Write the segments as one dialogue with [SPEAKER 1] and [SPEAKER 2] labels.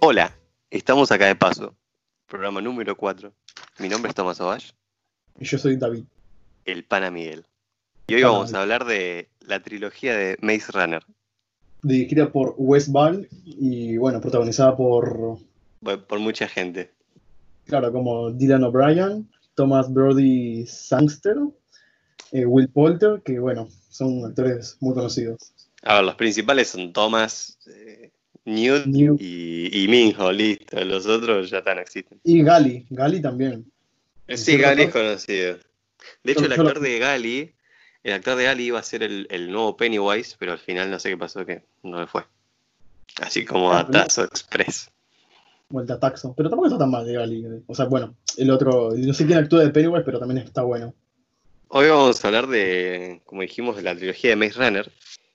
[SPEAKER 1] Hola, estamos acá de paso. Programa número 4. Mi nombre es Tomás Ovash,
[SPEAKER 2] Y yo soy David.
[SPEAKER 1] el pana Miguel. Y hoy
[SPEAKER 2] Pana
[SPEAKER 1] vamos a hablar de la trilogía de Maze Runner.
[SPEAKER 2] Dirigida por Wes Ball y bueno, protagonizada por,
[SPEAKER 1] Por por mucha gente.
[SPEAKER 2] claro, como Dylan O'Brien, Thomas Brody Sangster, eh, Will Poulter, que bueno, son actores muy conocidos.
[SPEAKER 1] A ver, los principales son Thomas, eh, Newt
[SPEAKER 2] Newt.
[SPEAKER 1] y, y Minho, listo. Los otros ya están, existen.
[SPEAKER 2] Y Gali, Gali también.
[SPEAKER 1] Sí,
[SPEAKER 2] cierto
[SPEAKER 1] Gali es conocido. De hecho, el actor de Gali, el actor de Gali iba a ser el, el nuevo Pennywise, pero al final no sé qué pasó, que no le fue. Así como
[SPEAKER 2] Ah,
[SPEAKER 1] a Tazo Express.
[SPEAKER 2] Vuelta a Taxo. Pero tampoco está tan mal de Gali. O sea, bueno, el otro, no sé quién actúa de Pennywise, pero también está bueno.
[SPEAKER 1] Hoy vamos a hablar de, como dijimos, de la trilogía de Maze Runner.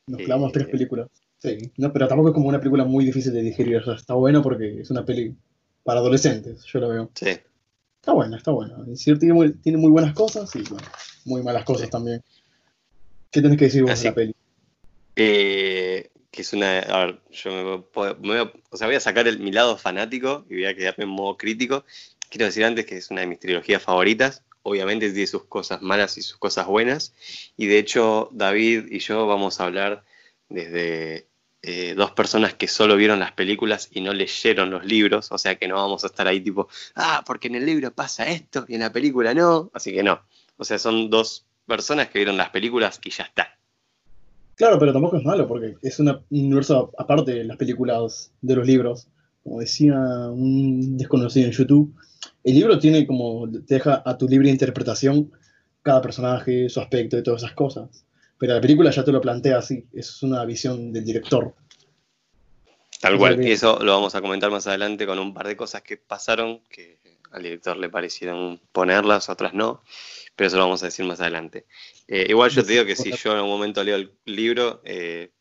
[SPEAKER 2] Nos clavamos
[SPEAKER 1] Eh,
[SPEAKER 2] tres películas. Sí, no, pero tampoco es como una película muy difícil de digerir. O sea, está bueno porque es una peli para adolescentes, yo lo veo.
[SPEAKER 1] Sí.
[SPEAKER 2] Está buena, está buena. Tiene muy, tiene muy buenas cosas y bueno, muy malas cosas
[SPEAKER 1] Sí.
[SPEAKER 2] también. ¿Qué tenés que decir vos
[SPEAKER 1] Así-
[SPEAKER 2] de la peli?
[SPEAKER 1] Eh, que es una. A ver, yo me, voy o sea, voy a sacar el, mi lado fanático y voy a quedarme en modo crítico. Quiero decir antes que es una de mis trilogías favoritas. Obviamente tiene sus cosas malas y sus cosas buenas. Y de hecho, David y yo vamos a hablar desde eh, dos personas que solo vieron las películas y no leyeron los libros. O sea que no vamos a estar ahí tipo, ah, porque en el libro pasa esto y en la película no. Así que no. O sea, son dos personas que vieron las películas y ya está.
[SPEAKER 2] Claro, pero tampoco es malo porque es una- un universo aparte de las películas de los libros. Como decía un desconocido en YouTube, el libro tiene como, te deja a tu libre interpretación cada personaje, su aspecto y todas esas cosas. Pero la película ya te lo plantea así, es una visión del director.
[SPEAKER 1] Tal cual, y eso lo vamos a comentar más adelante con un par de cosas que pasaron, que al director le parecieron ponerlas, otras no, pero eso lo vamos a decir más adelante. Eh, igual yo te digo que si yo en algún momento leo el libro, eh,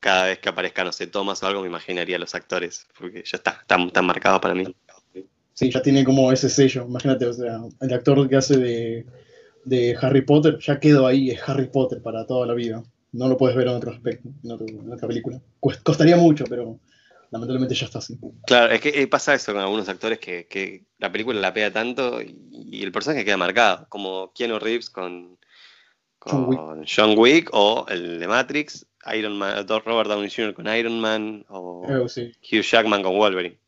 [SPEAKER 1] cada vez que aparezca, no sé, Thomas o algo, me imaginaría a los actores, porque ya está, están, están marcados para mí.
[SPEAKER 2] Sí, ya tiene como ese sello. Imagínate, o sea, el actor que hace de, de Harry Potter ya quedó ahí, es Harry Potter para toda la vida. No lo puedes ver en otro aspecto, en, otro- en otra película. Costaría mucho, pero lamentablemente ya está así.
[SPEAKER 1] Claro, es que eh, pasa eso con algunos actores que, que la película la pega tanto y, y el personaje queda marcado, como Keanu Reeves con,
[SPEAKER 2] John Wick.
[SPEAKER 1] con John Wick o el de Matrix, Iron Man, Robert Downey Jr. con Iron Man o
[SPEAKER 2] Eh, sí.
[SPEAKER 1] Hugh Jackman con Wolverine.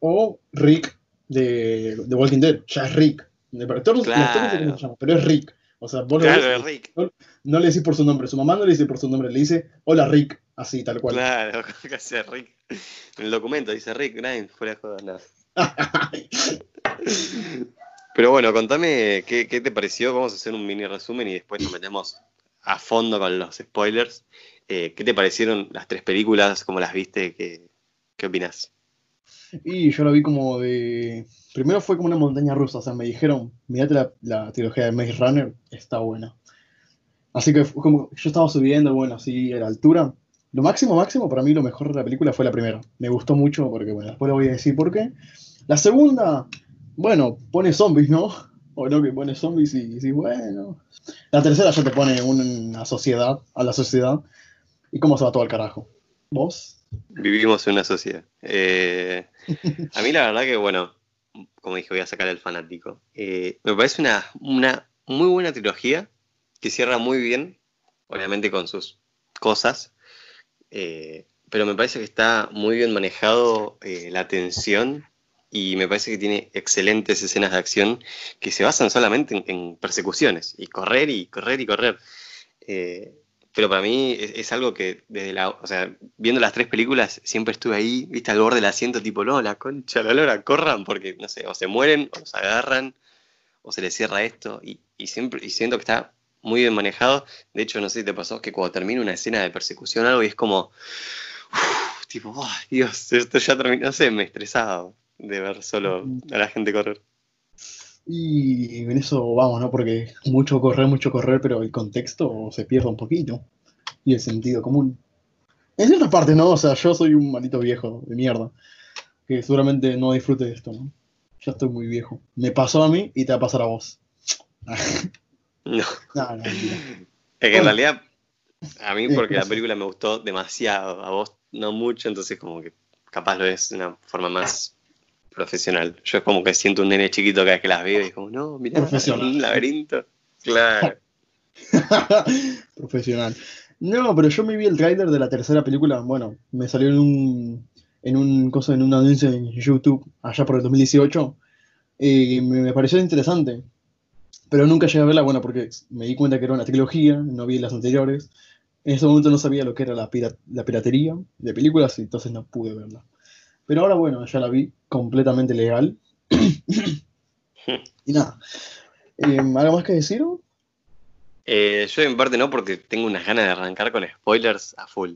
[SPEAKER 2] O Rick de, de Walking Dead, ya es Rick. Se llama, pero es Rick. O sea, vos
[SPEAKER 1] Claro, es Rick.
[SPEAKER 2] no le decís por su nombre, su mamá no le dice por su nombre, le dice, hola Rick, así, tal cual.
[SPEAKER 1] Claro, casi es Rick. En el documento dice Rick Grimes, fuera de joda, nada. Pero bueno, contame qué, qué te pareció. Vamos a hacer un mini resumen y después nos metemos a fondo con los spoilers. Eh, ¿Qué te parecieron las tres películas? ¿Cómo las viste? ¿Qué, qué opinas?
[SPEAKER 2] Y yo lo vi como de. Primero fue como una montaña rusa, o sea, me dijeron, mirate la, la trilogía de Maze Runner, está buena. Así que como yo estaba subiendo, bueno, así a la altura. Lo máximo, máximo, para mí lo mejor de la película fue la primera. Me gustó mucho porque, bueno, después lo voy a decir por qué. La segunda, bueno, pone zombies, ¿no? O no, que pone zombies y, y bueno. La tercera ya te pone una sociedad, a la sociedad, y cómo se va todo al carajo. ¿Vos?
[SPEAKER 1] Vivimos en una sociedad. Eh, a mí la verdad que, bueno, como dije, voy a sacar el fanático. Eh, me parece una, una muy buena trilogía que cierra muy bien, obviamente con sus cosas, eh, pero me parece que está muy bien manejado la tensión y me parece que tiene excelentes escenas de acción que se basan solamente en, persecuciones y correr y correr y correr. Pero para mí es, es, algo que desde la, o sea, viendo las tres películas siempre estuve ahí, viste, al borde del asiento, tipo, no, la concha, la lora, corran, porque, no sé, o se mueren, o los agarran, o se les cierra esto, y, y siempre, y siento que está muy bien manejado. De hecho, no sé si te pasó que cuando termina una escena de persecución o algo, y es como, tipo, oh, Dios, esto ya terminó, no sé, me estresaba de ver solo a la gente correr.
[SPEAKER 2] Y en eso vamos, ¿no? Porque mucho correr, mucho correr, pero el contexto se pierde un poquito. Y el sentido común. En ciertas partes, ¿no? O sea, yo soy un maldito viejo de mierda. que seguramente no disfrute de esto, ¿no? Ya estoy muy viejo. Me pasó a mí y te va a pasar a vos.
[SPEAKER 1] No.
[SPEAKER 2] No.
[SPEAKER 1] Es que en realidad, a mí porque la película me gustó demasiado, a vos no mucho, entonces como que capaz lo es de una forma más profesional. Yo es como que siento un nene chiquito cada que las veo y es como, no, mirá, un laberinto. Claro.
[SPEAKER 2] Profesional. No, pero yo me vi el tráiler de la tercera película. Bueno, me salió en un, en un coso, en un anuncio en YouTube allá por el 2018. Y me, me pareció interesante. Pero nunca llegué a verla, bueno, porque me di cuenta que era una trilogía, no vi las anteriores. En ese momento no sabía lo que era la, pira- la piratería de películas, y entonces no pude verla. Pero ahora, bueno, ya la vi completamente legal. y nada. Eh, ¿Algo más que decir?
[SPEAKER 1] Eh, yo en parte no, porque tengo unas ganas de arrancar con spoilers a full.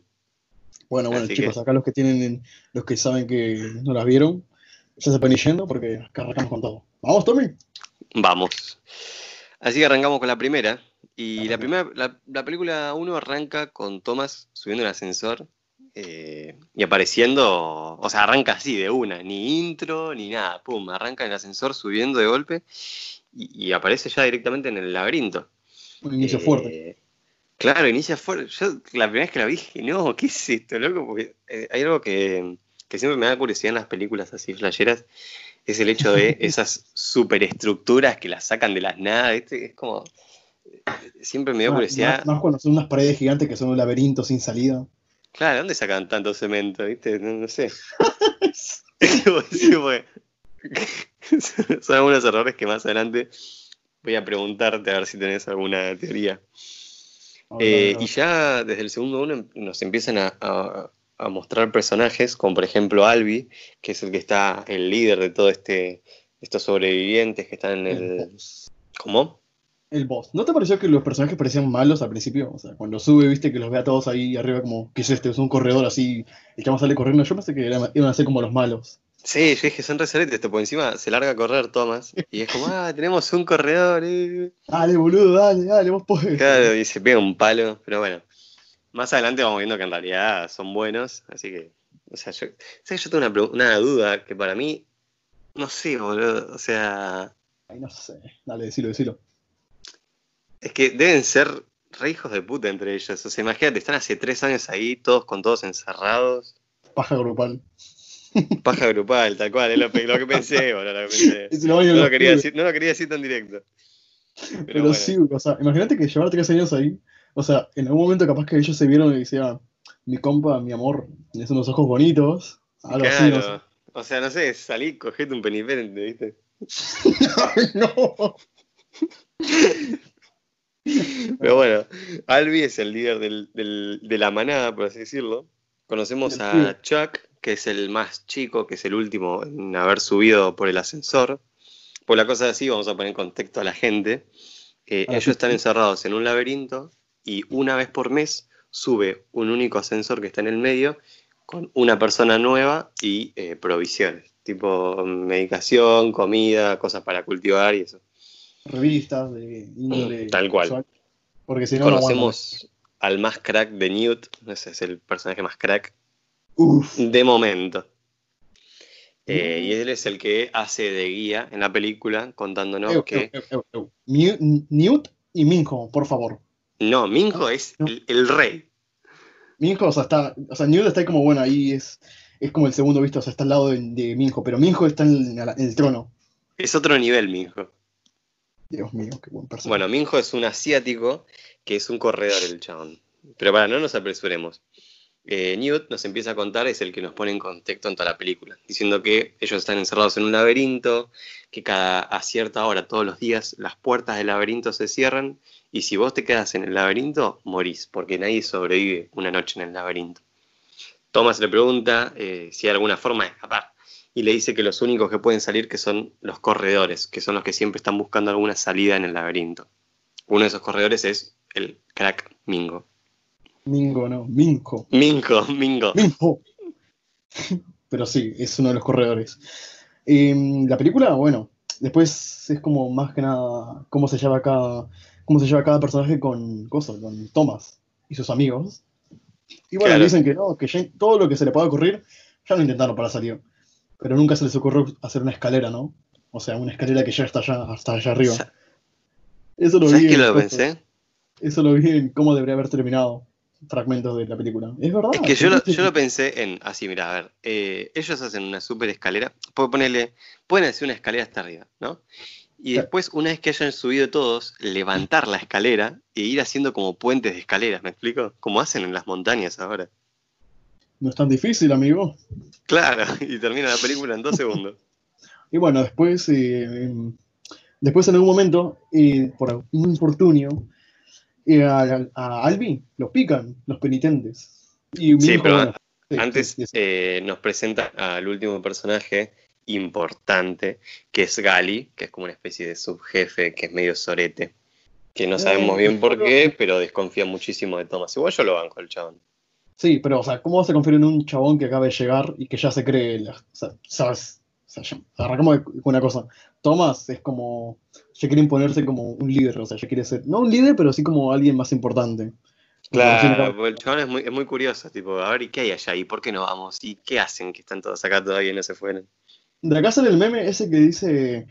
[SPEAKER 2] Bueno, bueno,
[SPEAKER 1] Así
[SPEAKER 2] chicos,
[SPEAKER 1] que-
[SPEAKER 2] acá los que tienen, los que saben que no las vieron, ya se pueden ir yendo porque acá arrancamos con todo. ¿Vamos, Tommy?
[SPEAKER 1] Vamos. Así que arrancamos con la primera. Y la primera, la, la película 1 arranca con Thomas subiendo el ascensor eh, y apareciendo, o sea, arranca así de una, ni intro ni nada, pum, arranca en el ascensor subiendo de golpe y, y aparece ya directamente en el laberinto.
[SPEAKER 2] Un inicio
[SPEAKER 1] Eh,
[SPEAKER 2] fuerte.
[SPEAKER 1] Claro, inicia fuerte. Yo la primera vez que la vi dije, no, ¿qué es esto, loco? Porque eh, hay algo que, que siempre me da curiosidad en las películas así flasheras, es el hecho de esas superestructuras que las sacan de las nada, ¿viste? Es como... Siempre me dio curiosidad.
[SPEAKER 2] más- más cuando son unas paredes gigantes que son un laberinto sin salida.
[SPEAKER 1] Claro, ¿dónde sacan tanto cemento, viste? No, no sé. Son algunos errores que más adelante voy a preguntarte a ver si tenés alguna teoría. Eh, y ya desde el segundo uno em- nos empiezan a, a- a mostrar personajes, como por ejemplo Albi, que es el que está el líder de todo este estos sobrevivientes que están en
[SPEAKER 2] el.
[SPEAKER 1] ¿Cómo?
[SPEAKER 2] El boss. ¿No te pareció que los personajes parecían malos al principio? O sea, cuando sube, viste que los ve a todos ahí arriba como, ¿qué es este? Es un corredor así, el chamo sale corriendo. Yo pensé que eran- iban a ser como los malos.
[SPEAKER 1] Sí, yo dije, son reseretes, esto, por encima se larga a correr Thomas. Y es como, ah, tenemos un corredor. eh".
[SPEAKER 2] Dale, boludo, dale, dale, vos podés.
[SPEAKER 1] Claro, y se pega un palo, pero bueno. Más adelante vamos viendo que en realidad son buenos, así que. O sea, yo. ¿Sabes? Yo tengo una, una duda que para mí. No sé, boludo. O sea.
[SPEAKER 2] Ay, no sé. Dale, decilo, decilo.
[SPEAKER 1] Es que deben ser re hijos de puta entre ellos. O sea, imagínate, están hace tres años ahí, todos con todos encerrados.
[SPEAKER 2] Paja grupal.
[SPEAKER 1] Paja grupal, tal cual, es lo, que pensé, boludo, lo que pensé. No lo, quería decir, no lo quería decir tan directo. Pero,
[SPEAKER 2] Pero,
[SPEAKER 1] bueno.
[SPEAKER 2] sí, o sea, imagínate que llevar tres años ahí, o sea, en algún momento capaz que ellos se vieron y decían, mi compa, mi amor, tienes unos ojos bonitos, algo así, no sé.
[SPEAKER 1] Claro. O sea, no sé, salí, cogete un penitente, ¿viste?
[SPEAKER 2] Ay, no.
[SPEAKER 1] Pero bueno, Albi es el líder del- del- de la manada, por así decirlo. Conocemos a. Chuck, que es el más chico, que es el último en haber subido por el ascensor. Por la cosa así, vamos a poner en contexto a la gente. Eh,
[SPEAKER 2] A la
[SPEAKER 1] ellos están encerrados en un laberinto y una vez por mes sube un único ascensor que está en el medio con una persona nueva y eh, provisiones, tipo medicación, comida, cosas para cultivar y eso.
[SPEAKER 2] Revistas de índole
[SPEAKER 1] Tal cual.
[SPEAKER 2] sexual. Porque si no, no
[SPEAKER 1] Conocemos al más crack de Newt, ese es el personaje más crack.
[SPEAKER 2] Uf.
[SPEAKER 1] de momento. Eh,
[SPEAKER 2] Mm.
[SPEAKER 1] y él es el que hace de guía en la película, contándonos
[SPEAKER 2] Eu,
[SPEAKER 1] que.
[SPEAKER 2] eu, eu, eu. Newt, y Minho, por favor.
[SPEAKER 1] No, Minho es
[SPEAKER 2] No.
[SPEAKER 1] el, el rey.
[SPEAKER 2] Minho, o sea, está, o sea, Newt está ahí como, bueno, ahí es, es como el segundo visto, o sea, está al lado de, de pero Minho está en, el trono.
[SPEAKER 1] Es otro nivel, Minho.
[SPEAKER 2] Dios mío, qué buen personaje.
[SPEAKER 1] Bueno, Minho es un asiático que es un corredor, el chabón. Pero para, no nos apresuremos. Eh, Newt nos empieza a contar, es el que nos pone en contexto en toda la película, diciendo que ellos están encerrados en un laberinto, que cada a cierta hora, todos los días, las puertas del laberinto se cierran, y si vos te quedas en el laberinto, morís, porque nadie sobrevive una noche en el laberinto. Thomas le pregunta eh, si hay alguna forma de escapar, y le dice que los únicos que pueden salir que son los corredores, que son los que siempre están buscando alguna salida en el laberinto. Uno de esos corredores es el crack Mingo.
[SPEAKER 2] Mingo, no, Minho.
[SPEAKER 1] Mingo, Mingo.
[SPEAKER 2] Minho. Pero sí, es uno de los corredores. Em, la película, bueno, después es como más que nada cómo se lleva cada, cómo se lleva cada personaje con cosas, con Thomas y sus amigos. Y bueno,
[SPEAKER 1] Claro.
[SPEAKER 2] dicen que no, que ya todo lo que se le pueda ocurrir, ya lo intentaron para salir. Pero nunca se les ocurrió hacer una escalera, ¿no? O sea, una escalera que ya está allá, hasta allá arriba. Eso lo
[SPEAKER 1] ¿Sabes
[SPEAKER 2] vi
[SPEAKER 1] lo pensé?
[SPEAKER 2] Eso lo vi en cómo debería haber terminado fragmentos de la película. Es verdad.
[SPEAKER 1] Es que yo lo, yo pensé en, así, mira, a ver, eh, ellos hacen una super escalera, pueden ponerle, pueden hacer una escalera hasta arriba, ¿no? Y después, una vez que hayan subido todos, levantar la escalera e ir haciendo como puentes de escaleras, ¿me explico? Como hacen en las montañas ahora.
[SPEAKER 2] No es tan difícil, amigo.
[SPEAKER 1] Claro, y termina la película en dos segundos.
[SPEAKER 2] Y bueno, después, eh, em, después en algún momento, eh, por un infortunio, eh, a, a Albi los pican, los penitentes. Y
[SPEAKER 1] Sí, pero
[SPEAKER 2] sí,
[SPEAKER 1] Antes
[SPEAKER 2] sí, sí, sí.
[SPEAKER 1] eh, nos presenta al último personaje importante, que es Gali, que es como una especie de subjefe, que es medio sorete. Que no sabemos bien por qué, pero desconfía muchísimo de Thomas. Igual yo lo banco el chabón.
[SPEAKER 2] Sí, pero, o sea, ¿cómo vas a confiar en un chabón que acaba de llegar y que ya se cree, la- o sea, sabes? O sea, arrancamos con una cosa. Thomas es como, ya quiere imponerse como un líder, o sea, ya quiere ser, no un líder, pero sí como alguien más importante.
[SPEAKER 1] Claro, porque el chabón es muy, es muy curioso, tipo, a ver, ¿y qué hay allá? ¿Y por qué no vamos? ¿Y qué hacen que están todos acá todavía y no se fueron?
[SPEAKER 2] De acá sale el meme ese que dice,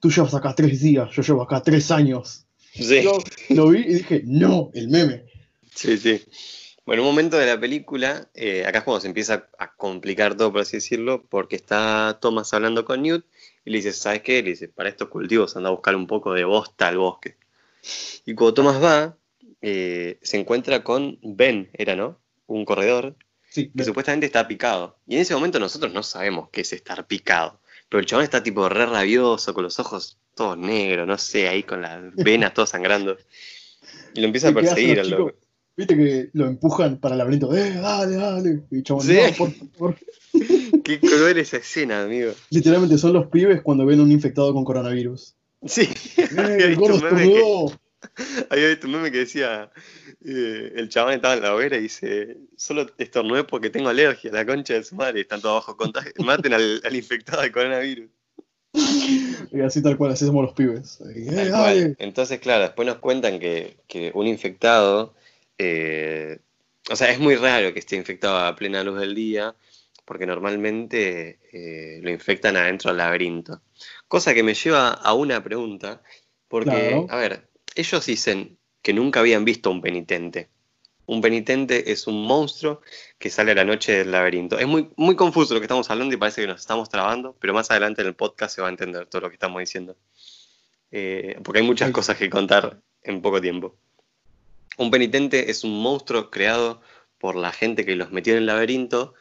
[SPEAKER 2] tú llevas acá tres días, yo llevo acá tres años.
[SPEAKER 1] Sí,
[SPEAKER 2] Yo lo vi y dije, no, el meme.
[SPEAKER 1] sí, sí. Bueno, un momento de la película, eh, acá es cuando se empieza a complicar todo, por así decirlo, porque está Thomas hablando con Newt y le dice, ¿sabes qué? Le dice, para estos cultivos anda a buscar un poco de bosta al bosque. Y cuando Thomas va, eh, se encuentra con Ben, era, ¿no? Un corredor
[SPEAKER 2] Sí,
[SPEAKER 1] que supuestamente está picado. Y en ese momento nosotros no sabemos qué es estar picado. Pero el chabón está tipo re rabioso, con los ojos todos negros, no sé, ahí con las venas todas sangrando. Y lo empieza a
[SPEAKER 2] ¿Y qué hacen
[SPEAKER 1] perseguir al loco.
[SPEAKER 2] Viste que lo empujan para el laberinto, eh, dale, dale. Y chabón,
[SPEAKER 1] Sí.
[SPEAKER 2] no, por favor.
[SPEAKER 1] Qué cruel esa escena, amigo.
[SPEAKER 2] Literalmente son los pibes cuando ven un infectado con coronavirus.
[SPEAKER 1] Sí,
[SPEAKER 2] Eh,
[SPEAKER 1] había visto un meme que, había visto un meme que decía, eh, el chabón estaba en la hoguera y dice, solo estornudé porque tengo alergia, la concha de su madre, están todos bajo contagio. Maten al, al infectado de coronavirus.
[SPEAKER 2] Y así tal cual, así somos los pibes. Eh.
[SPEAKER 1] Entonces, claro, después nos cuentan que, que un infectado, eh, o sea, es muy raro que esté infectado a plena luz del día, porque normalmente eh, lo infectan adentro del laberinto. Cosa que me lleva a una pregunta, porque,
[SPEAKER 2] Claro.
[SPEAKER 1] a ver, ellos dicen que nunca habían visto un penitente. Un penitente es un monstruo que sale a la noche del laberinto. Es muy, muy confuso lo que estamos hablando y parece que nos estamos trabando, pero más adelante en el podcast se va a entender todo lo que estamos diciendo. Eh, porque hay muchas cosas que contar en poco tiempo. Un penitente es un monstruo creado por la gente que los metió en el laberinto,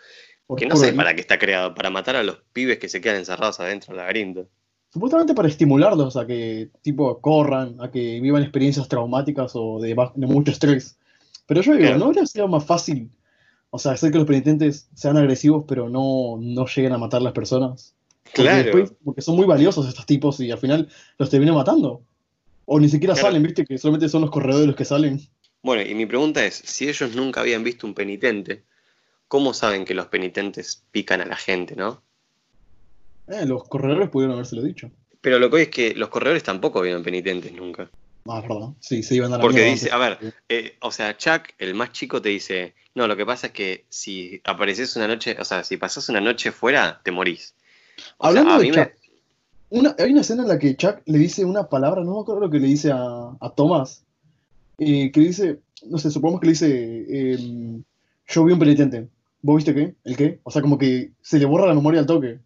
[SPEAKER 1] que no sé
[SPEAKER 2] puro-
[SPEAKER 1] para qué está creado, para matar a los pibes que se quedan encerrados adentro del laberinto.
[SPEAKER 2] Supuestamente para estimularlos a que, tipo, corran, a que vivan experiencias traumáticas o de, mucho estrés. Pero yo digo,
[SPEAKER 1] Claro.
[SPEAKER 2] ¿no habría sido más fácil, o sea, hacer que los penitentes sean agresivos pero no, no lleguen a matar a las personas? Porque
[SPEAKER 1] Claro.
[SPEAKER 2] después- porque son muy valiosos estos tipos y al final los terminan matando. O ni siquiera
[SPEAKER 1] Claro.
[SPEAKER 2] salen, viste, que solamente son los corredores los que salen.
[SPEAKER 1] Bueno, y mi pregunta es, si ellos nunca habían visto un penitente, ¿cómo saben que los penitentes pican a la gente, no?
[SPEAKER 2] Eh, los corredores pudieron habérselo dicho.
[SPEAKER 1] Pero lo que hoy es que los corredores tampoco vieron penitentes nunca.
[SPEAKER 2] Ah, perdón. Sí, se iban a la
[SPEAKER 1] Porque dice, a ver, eh, o sea, Chuck, el más chico, te dice, no, lo que pasa es que si apareces una noche, o sea, si pasas una noche fuera, te morís. O sea,
[SPEAKER 2] Hablando
[SPEAKER 1] a
[SPEAKER 2] de
[SPEAKER 1] mí
[SPEAKER 2] Chuck,
[SPEAKER 1] me-
[SPEAKER 2] Una, hay una escena en la que Chuck le dice una palabra, no me acuerdo lo que le dice a, a Thomas, eh, que dice, no sé, supongamos que le dice, em, yo vi un penitente, ¿vos viste qué? ¿El qué? O sea, como que se le borra la memoria al toque.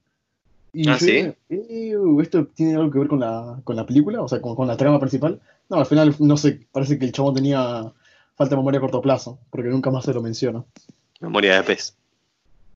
[SPEAKER 2] Y
[SPEAKER 1] Ah,
[SPEAKER 2] yo
[SPEAKER 1] ¿sí?
[SPEAKER 2] dije, "Ew, ¿esto tiene algo que ver con la, con la película? O sea, con, con la trama principal. No, al final, no sé, parece que el chabón tenía falta de memoria a corto plazo, porque nunca más se lo menciona.
[SPEAKER 1] Memoria de pez.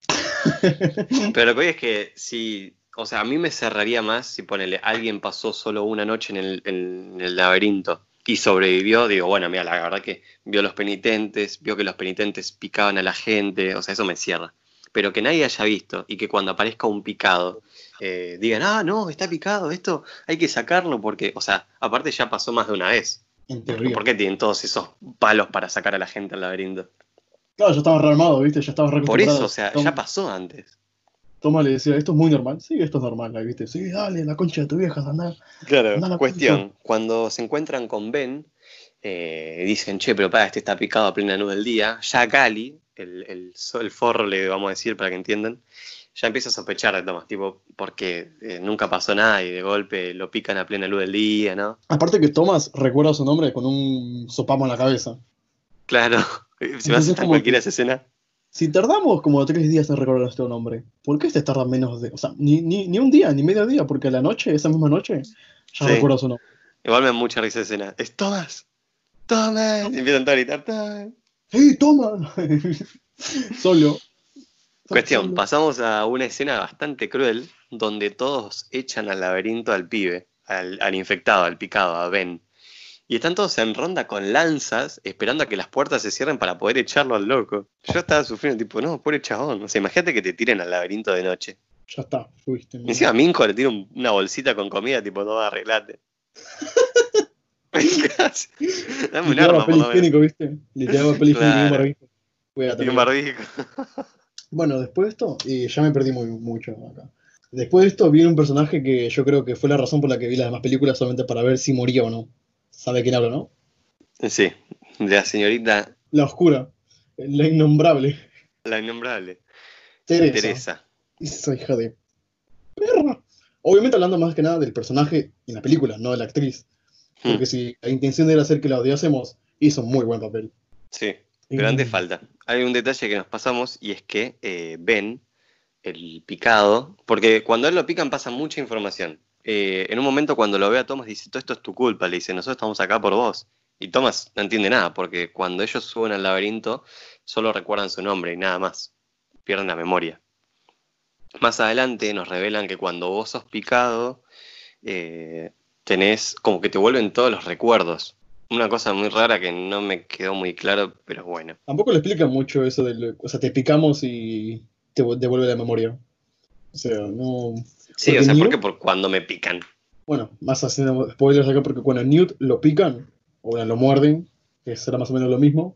[SPEAKER 1] Pero lo que es que si, o sea, a mí me cerraría más si ponele, alguien pasó solo una noche en el, en el laberinto y sobrevivió, digo, bueno, mira, la verdad que vio los penitentes, vio que los penitentes picaban a la gente, o sea, eso me cierra. Pero que nadie haya visto y que cuando aparezca un picado eh, digan, ah, no, está picado, esto hay que sacarlo porque, o sea, aparte ya pasó más de una vez.
[SPEAKER 2] En teoría.
[SPEAKER 1] ¿Por qué tienen todos esos palos para sacar a la gente al laberinto?
[SPEAKER 2] Claro, ya estaba rearmado, ¿viste? Ya estaba
[SPEAKER 1] Por eso, o sea, ya pasó antes.
[SPEAKER 2] Toma le decía, esto es muy normal. Sí, esto es normal, ahí, ¿viste? Sí, dale, la concha de tu vieja, anda.
[SPEAKER 1] Claro,
[SPEAKER 2] Anda la
[SPEAKER 1] cuestión, cuando se encuentran con Ben, eh, dicen, che, pero para, este está picado a plena luz del día. Ya Gali, el, el, el forro le vamos a decir para que entiendan, ya empieza a sospechar de Thomas, tipo, porque eh, nunca pasó nada y de golpe lo pican a plena luz del día, ¿no?
[SPEAKER 2] Aparte que Thomas recuerda su nombre con un sopamo en la cabeza.
[SPEAKER 1] Claro, si vas a cualquiera esa escena.
[SPEAKER 2] Si tardamos como tres días en recordar este nombre, ¿por qué este tarda menos de.? O sea, ni, ni, ni un día, ni medio día, porque a la noche, esa misma noche, ya
[SPEAKER 1] Sí.
[SPEAKER 2] recuerdo su nombre.
[SPEAKER 1] Igual me da mucha risa esa escena. ¡Es Thomas! ¡Thomas! Y empiezan a gritar ¡Thomas!
[SPEAKER 2] ¡Hey, toma! Solo.
[SPEAKER 1] Cuestión,
[SPEAKER 2] Solo.
[SPEAKER 1] pasamos a una escena bastante cruel donde todos echan al laberinto al pibe, al, al infectado, al picado, a Ben. Y están todos en ronda con lanzas, esperando a que las puertas se cierren para poder echarlo al loco. Yo estaba sufriendo, tipo, no, pobre chabón. O sea, imagínate que te tiren al laberinto de noche.
[SPEAKER 2] Ya está, fuiste.
[SPEAKER 1] Y Encima a Minko le tira un- una bolsita con comida, tipo, no, arreglate. Dame un arma, por
[SPEAKER 2] ¿viste? Le tiraba higiénico y un
[SPEAKER 1] Claro. Y un barbijo.
[SPEAKER 2] Bueno, después de esto, y ya me perdí muy, mucho acá. Después de esto viene un personaje que yo creo que fue la razón por la que vi las demás películas solamente para ver si moría o no. ¿Sabe quién hablo, no?
[SPEAKER 1] Sí, de la señorita,
[SPEAKER 2] La oscura, la innombrable,
[SPEAKER 1] la innombrable,
[SPEAKER 2] Teresa.
[SPEAKER 1] Teresa.
[SPEAKER 2] Esa hija de perra. Obviamente hablando más que nada del personaje en la película, no de la actriz.
[SPEAKER 1] Hmm.
[SPEAKER 2] Porque si la intención era hacer que la odiásemos, hizo un muy buen papel.
[SPEAKER 1] Sí, pero antes falta. Hay un detalle que nos pasamos y es que eh, Ben, el picado, porque cuando él lo pican pasa mucha información. Eh, en un momento cuando lo ve a Thomas dice, todo esto es tu culpa, le dice, nosotros estamos acá por vos. Y Thomas no entiende nada, porque cuando ellos suben al laberinto solo recuerdan su nombre y nada más. Pierden la memoria. Más adelante nos revelan que cuando vos sos picado, eh, tenés como que te vuelven todos los recuerdos. Una cosa muy rara que no me quedó muy claro, pero bueno.
[SPEAKER 2] Tampoco le explica mucho eso del. O sea, te picamos y te devuelve la memoria. O sea, no.
[SPEAKER 1] Sí,
[SPEAKER 2] Porque
[SPEAKER 1] o sea,
[SPEAKER 2] Newt-
[SPEAKER 1] porque por cuando me pican.
[SPEAKER 2] Bueno, más haciendo spoilers acá, porque cuando a Newt lo pican, o bueno, lo muerden, que será más o menos lo mismo.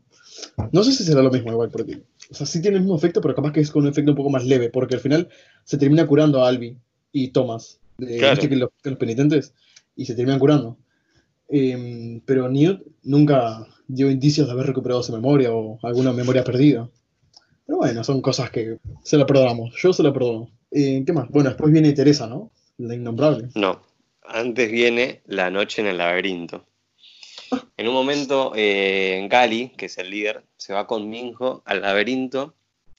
[SPEAKER 2] No sé si será lo mismo igual, porque. O sea, sí tiene el mismo efecto, pero capaz que es con un efecto un poco más leve, porque al final se termina curando a Albi y Thomas. Eh,
[SPEAKER 1] Claro.
[SPEAKER 2] ¿Viste que los, los penitentes? Y se terminan curando. Em, pero Newt nunca dio indicios de haber recuperado su memoria o alguna memoria perdida. Pero bueno, son cosas que se la perdonamos. Yo se la perdono. Eh, ¿Qué más? Bueno, después viene Teresa, ¿no? La innombrable.
[SPEAKER 1] No. Antes viene la noche en el laberinto. En un momento, eh, Gali, que es el líder, se va con Minjo al laberinto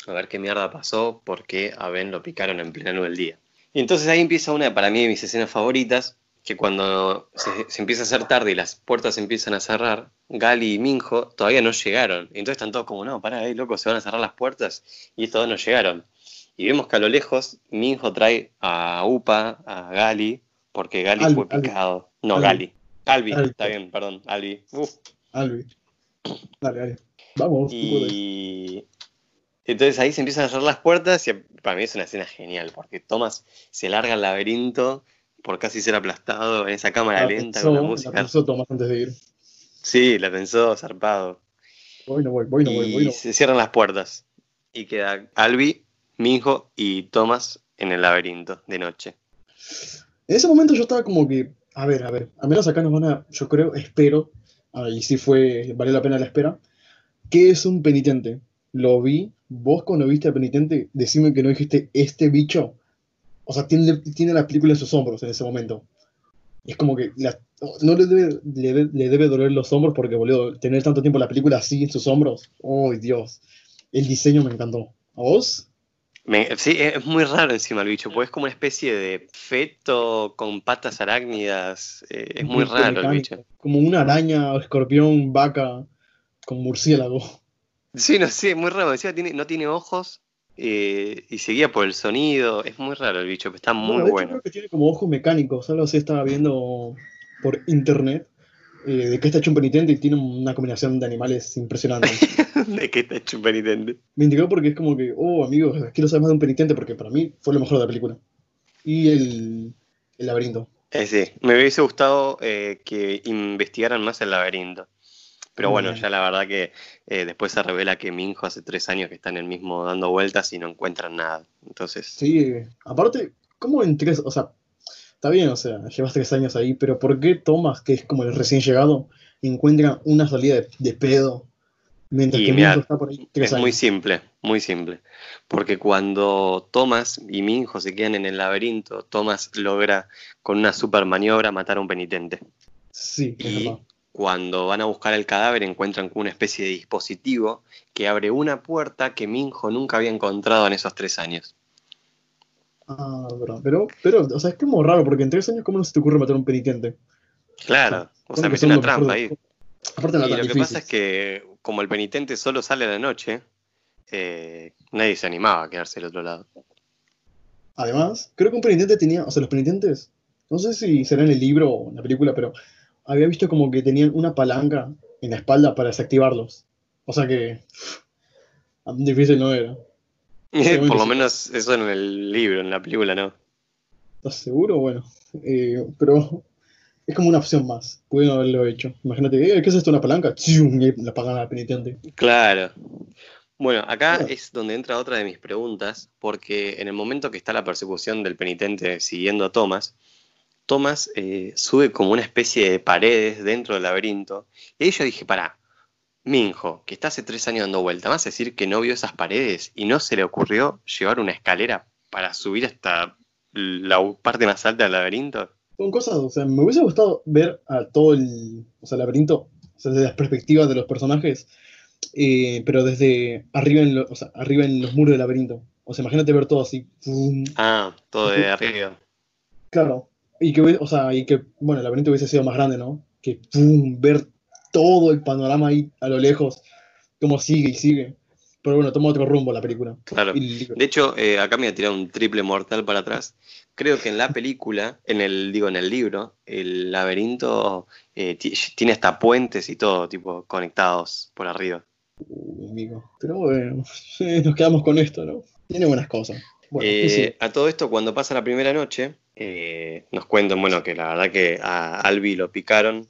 [SPEAKER 1] a ver qué mierda pasó, porque a Ben lo picaron en plena luz del día. Y entonces ahí empieza una, para mí, de mis escenas favoritas, que cuando se, se empieza a hacer tarde y las puertas se empiezan a cerrar, Gali y Minjo todavía no llegaron. Y entonces están todos como, no, pará, eh, loco, se van a cerrar las puertas. Y estos dos no llegaron. Y vemos que a lo lejos Minjo trae a Upa, a Gali, porque Gali
[SPEAKER 2] Albi,
[SPEAKER 1] fue
[SPEAKER 2] Albi.
[SPEAKER 1] picado. No. Gali. Albi,
[SPEAKER 2] Albi.
[SPEAKER 1] está bien, perdón, Albi. Uf.
[SPEAKER 2] Albi. Dale, dale. Vamos.
[SPEAKER 1] Y entonces ahí se empiezan a cerrar las puertas y para mí es una escena genial, porque Thomas se larga al laberinto por casi ser aplastado en esa cámara
[SPEAKER 2] La
[SPEAKER 1] lenta
[SPEAKER 2] pensó,
[SPEAKER 1] con la
[SPEAKER 2] la
[SPEAKER 1] música.
[SPEAKER 2] pensó Tomás antes de ir.
[SPEAKER 1] Sí, la pensó zarpado.
[SPEAKER 2] Voy, no voy, voy, no voy, voy,
[SPEAKER 1] y
[SPEAKER 2] no.
[SPEAKER 1] se cierran las puertas. Y queda Albi, Minjo y Thomas en el laberinto de noche.
[SPEAKER 2] En ese momento yo estaba como que, a ver, a ver, al menos acá nos van a, yo creo, espero, y si fue, valió la pena la espera, ¿qué es un penitente? Lo vi, vos cuando viste al penitente, decime que no dijiste, este bicho, o sea, tiene, tiene la película en sus hombros en ese momento. Es como que no le debe, le, le debe doler los hombros porque, boludo, tener tanto tiempo la película así en sus hombros, ¡oh, Dios! El diseño me encantó. ¿A vos?
[SPEAKER 1] Me- sí, es muy raro encima el bicho, porque es como una especie de feto con patas arácnidas. eh, es muy raro el bicho.
[SPEAKER 2] Como una araña, escorpión, vaca, con murciélago.
[SPEAKER 1] Sí, no sé, es muy raro. Encima tiene, no tiene ojos eh, y seguía por el sonido. Es muy raro el bicho, pero está muy
[SPEAKER 2] No, de hecho,
[SPEAKER 1] bueno.
[SPEAKER 2] creo que tiene como ojos mecánicos. Algo así estaba viendo por internet eh, de que está hecho un penitente y tiene una combinación de animales impresionante.
[SPEAKER 1] de que está hecho un penitente.
[SPEAKER 2] Me indicó porque es como que, oh, amigos, quiero saber más de un penitente porque para mí fue lo mejor de la película. Y el, el laberinto.
[SPEAKER 1] Eh, sí, me hubiese gustado eh, que investigaran más el laberinto. Pero bueno, ya la verdad que eh, después se revela que Minjo hace tres años que está en el mismo dando vueltas y no encuentran nada. Entonces,
[SPEAKER 2] Sí, aparte, ¿cómo en tres? O sea, está bien, o sea, llevas tres años ahí, pero ¿por qué Thomas, que es como el recién llegado, encuentra una salida de, de pedo Mientras
[SPEAKER 1] Y
[SPEAKER 2] que Minho está por ahí tres
[SPEAKER 1] Es muy simple, muy simple. Porque cuando Thomas y Minjo se quedan en el laberinto, Thomas logra con una super maniobra matar a un penitente.
[SPEAKER 2] Sí, es
[SPEAKER 1] Y
[SPEAKER 2] verdad.
[SPEAKER 1] cuando van a buscar el cadáver encuentran una especie de dispositivo que abre una puerta que Minjo nunca había encontrado en esos tres años.
[SPEAKER 2] Ah, verdad. Pero, pero, o sea, es como raro, porque en tres años, ¿cómo no se te ocurre matar a un penitente?
[SPEAKER 1] Claro, o sea,
[SPEAKER 2] son
[SPEAKER 1] una trampa ahí.
[SPEAKER 2] Aparte no
[SPEAKER 1] Y lo que pasa es que como el penitente solo sale a la noche, eh, nadie se animaba a quedarse del otro lado.
[SPEAKER 2] Además, creo que un penitente tenía, o sea, los penitentes, no sé si será en el libro o en la película, pero había visto como que tenían una palanca en la espalda para desactivarlos. O sea que difícil no era.
[SPEAKER 1] Por lo menos eso en el libro, en la película no.
[SPEAKER 2] ¿Estás seguro? Bueno, eh, pero es como una opción más. Pudieron haberlo hecho. Imagínate, eh, ¿qué es esto? ¿Una palanca? Y la pagan al penitente.
[SPEAKER 1] Claro. Bueno, acá
[SPEAKER 2] Claro.
[SPEAKER 1] es donde entra otra de mis preguntas, porque en el momento que está la persecución del penitente siguiendo a Thomas, Thomas eh, sube como una especie de paredes dentro del laberinto, y ahí yo dije, pará, Minjo, que está hace tres años dando vuelta, ¿vas a decir que no vio esas paredes y no se le ocurrió llevar una escalera para subir hasta la parte más alta del laberinto?
[SPEAKER 2] Son cosas, o sea, me hubiese gustado ver a todo el, o sea, el laberinto, o sea, desde las perspectivas de los personajes, eh, pero desde arriba en, lo- o sea, arriba en los muros del laberinto. O sea, imagínate ver todo así.
[SPEAKER 1] Ah, todo de arriba.
[SPEAKER 2] Claro. Y que, o sea, y que, bueno, el laberinto hubiese sido más grande, ¿no? Que, ¡pum! ver todo el panorama ahí a lo lejos, como sigue y sigue. Pero bueno, toma otro rumbo la película.
[SPEAKER 1] Claro. De hecho, eh, acá me voy a tirar un triple mortal para atrás. Creo que en la película, en el, digo, en el libro, el laberinto eh, ti- tiene hasta puentes y todo, tipo, conectados por arriba.
[SPEAKER 2] Uy, amigo. Pero bueno, nos quedamos con esto, ¿no? Tiene buenas cosas. Bueno,
[SPEAKER 1] Eh,
[SPEAKER 2] sí.
[SPEAKER 1] A todo esto, cuando pasa la primera noche, eh, nos cuentan, bueno, que la verdad que a Albi lo picaron,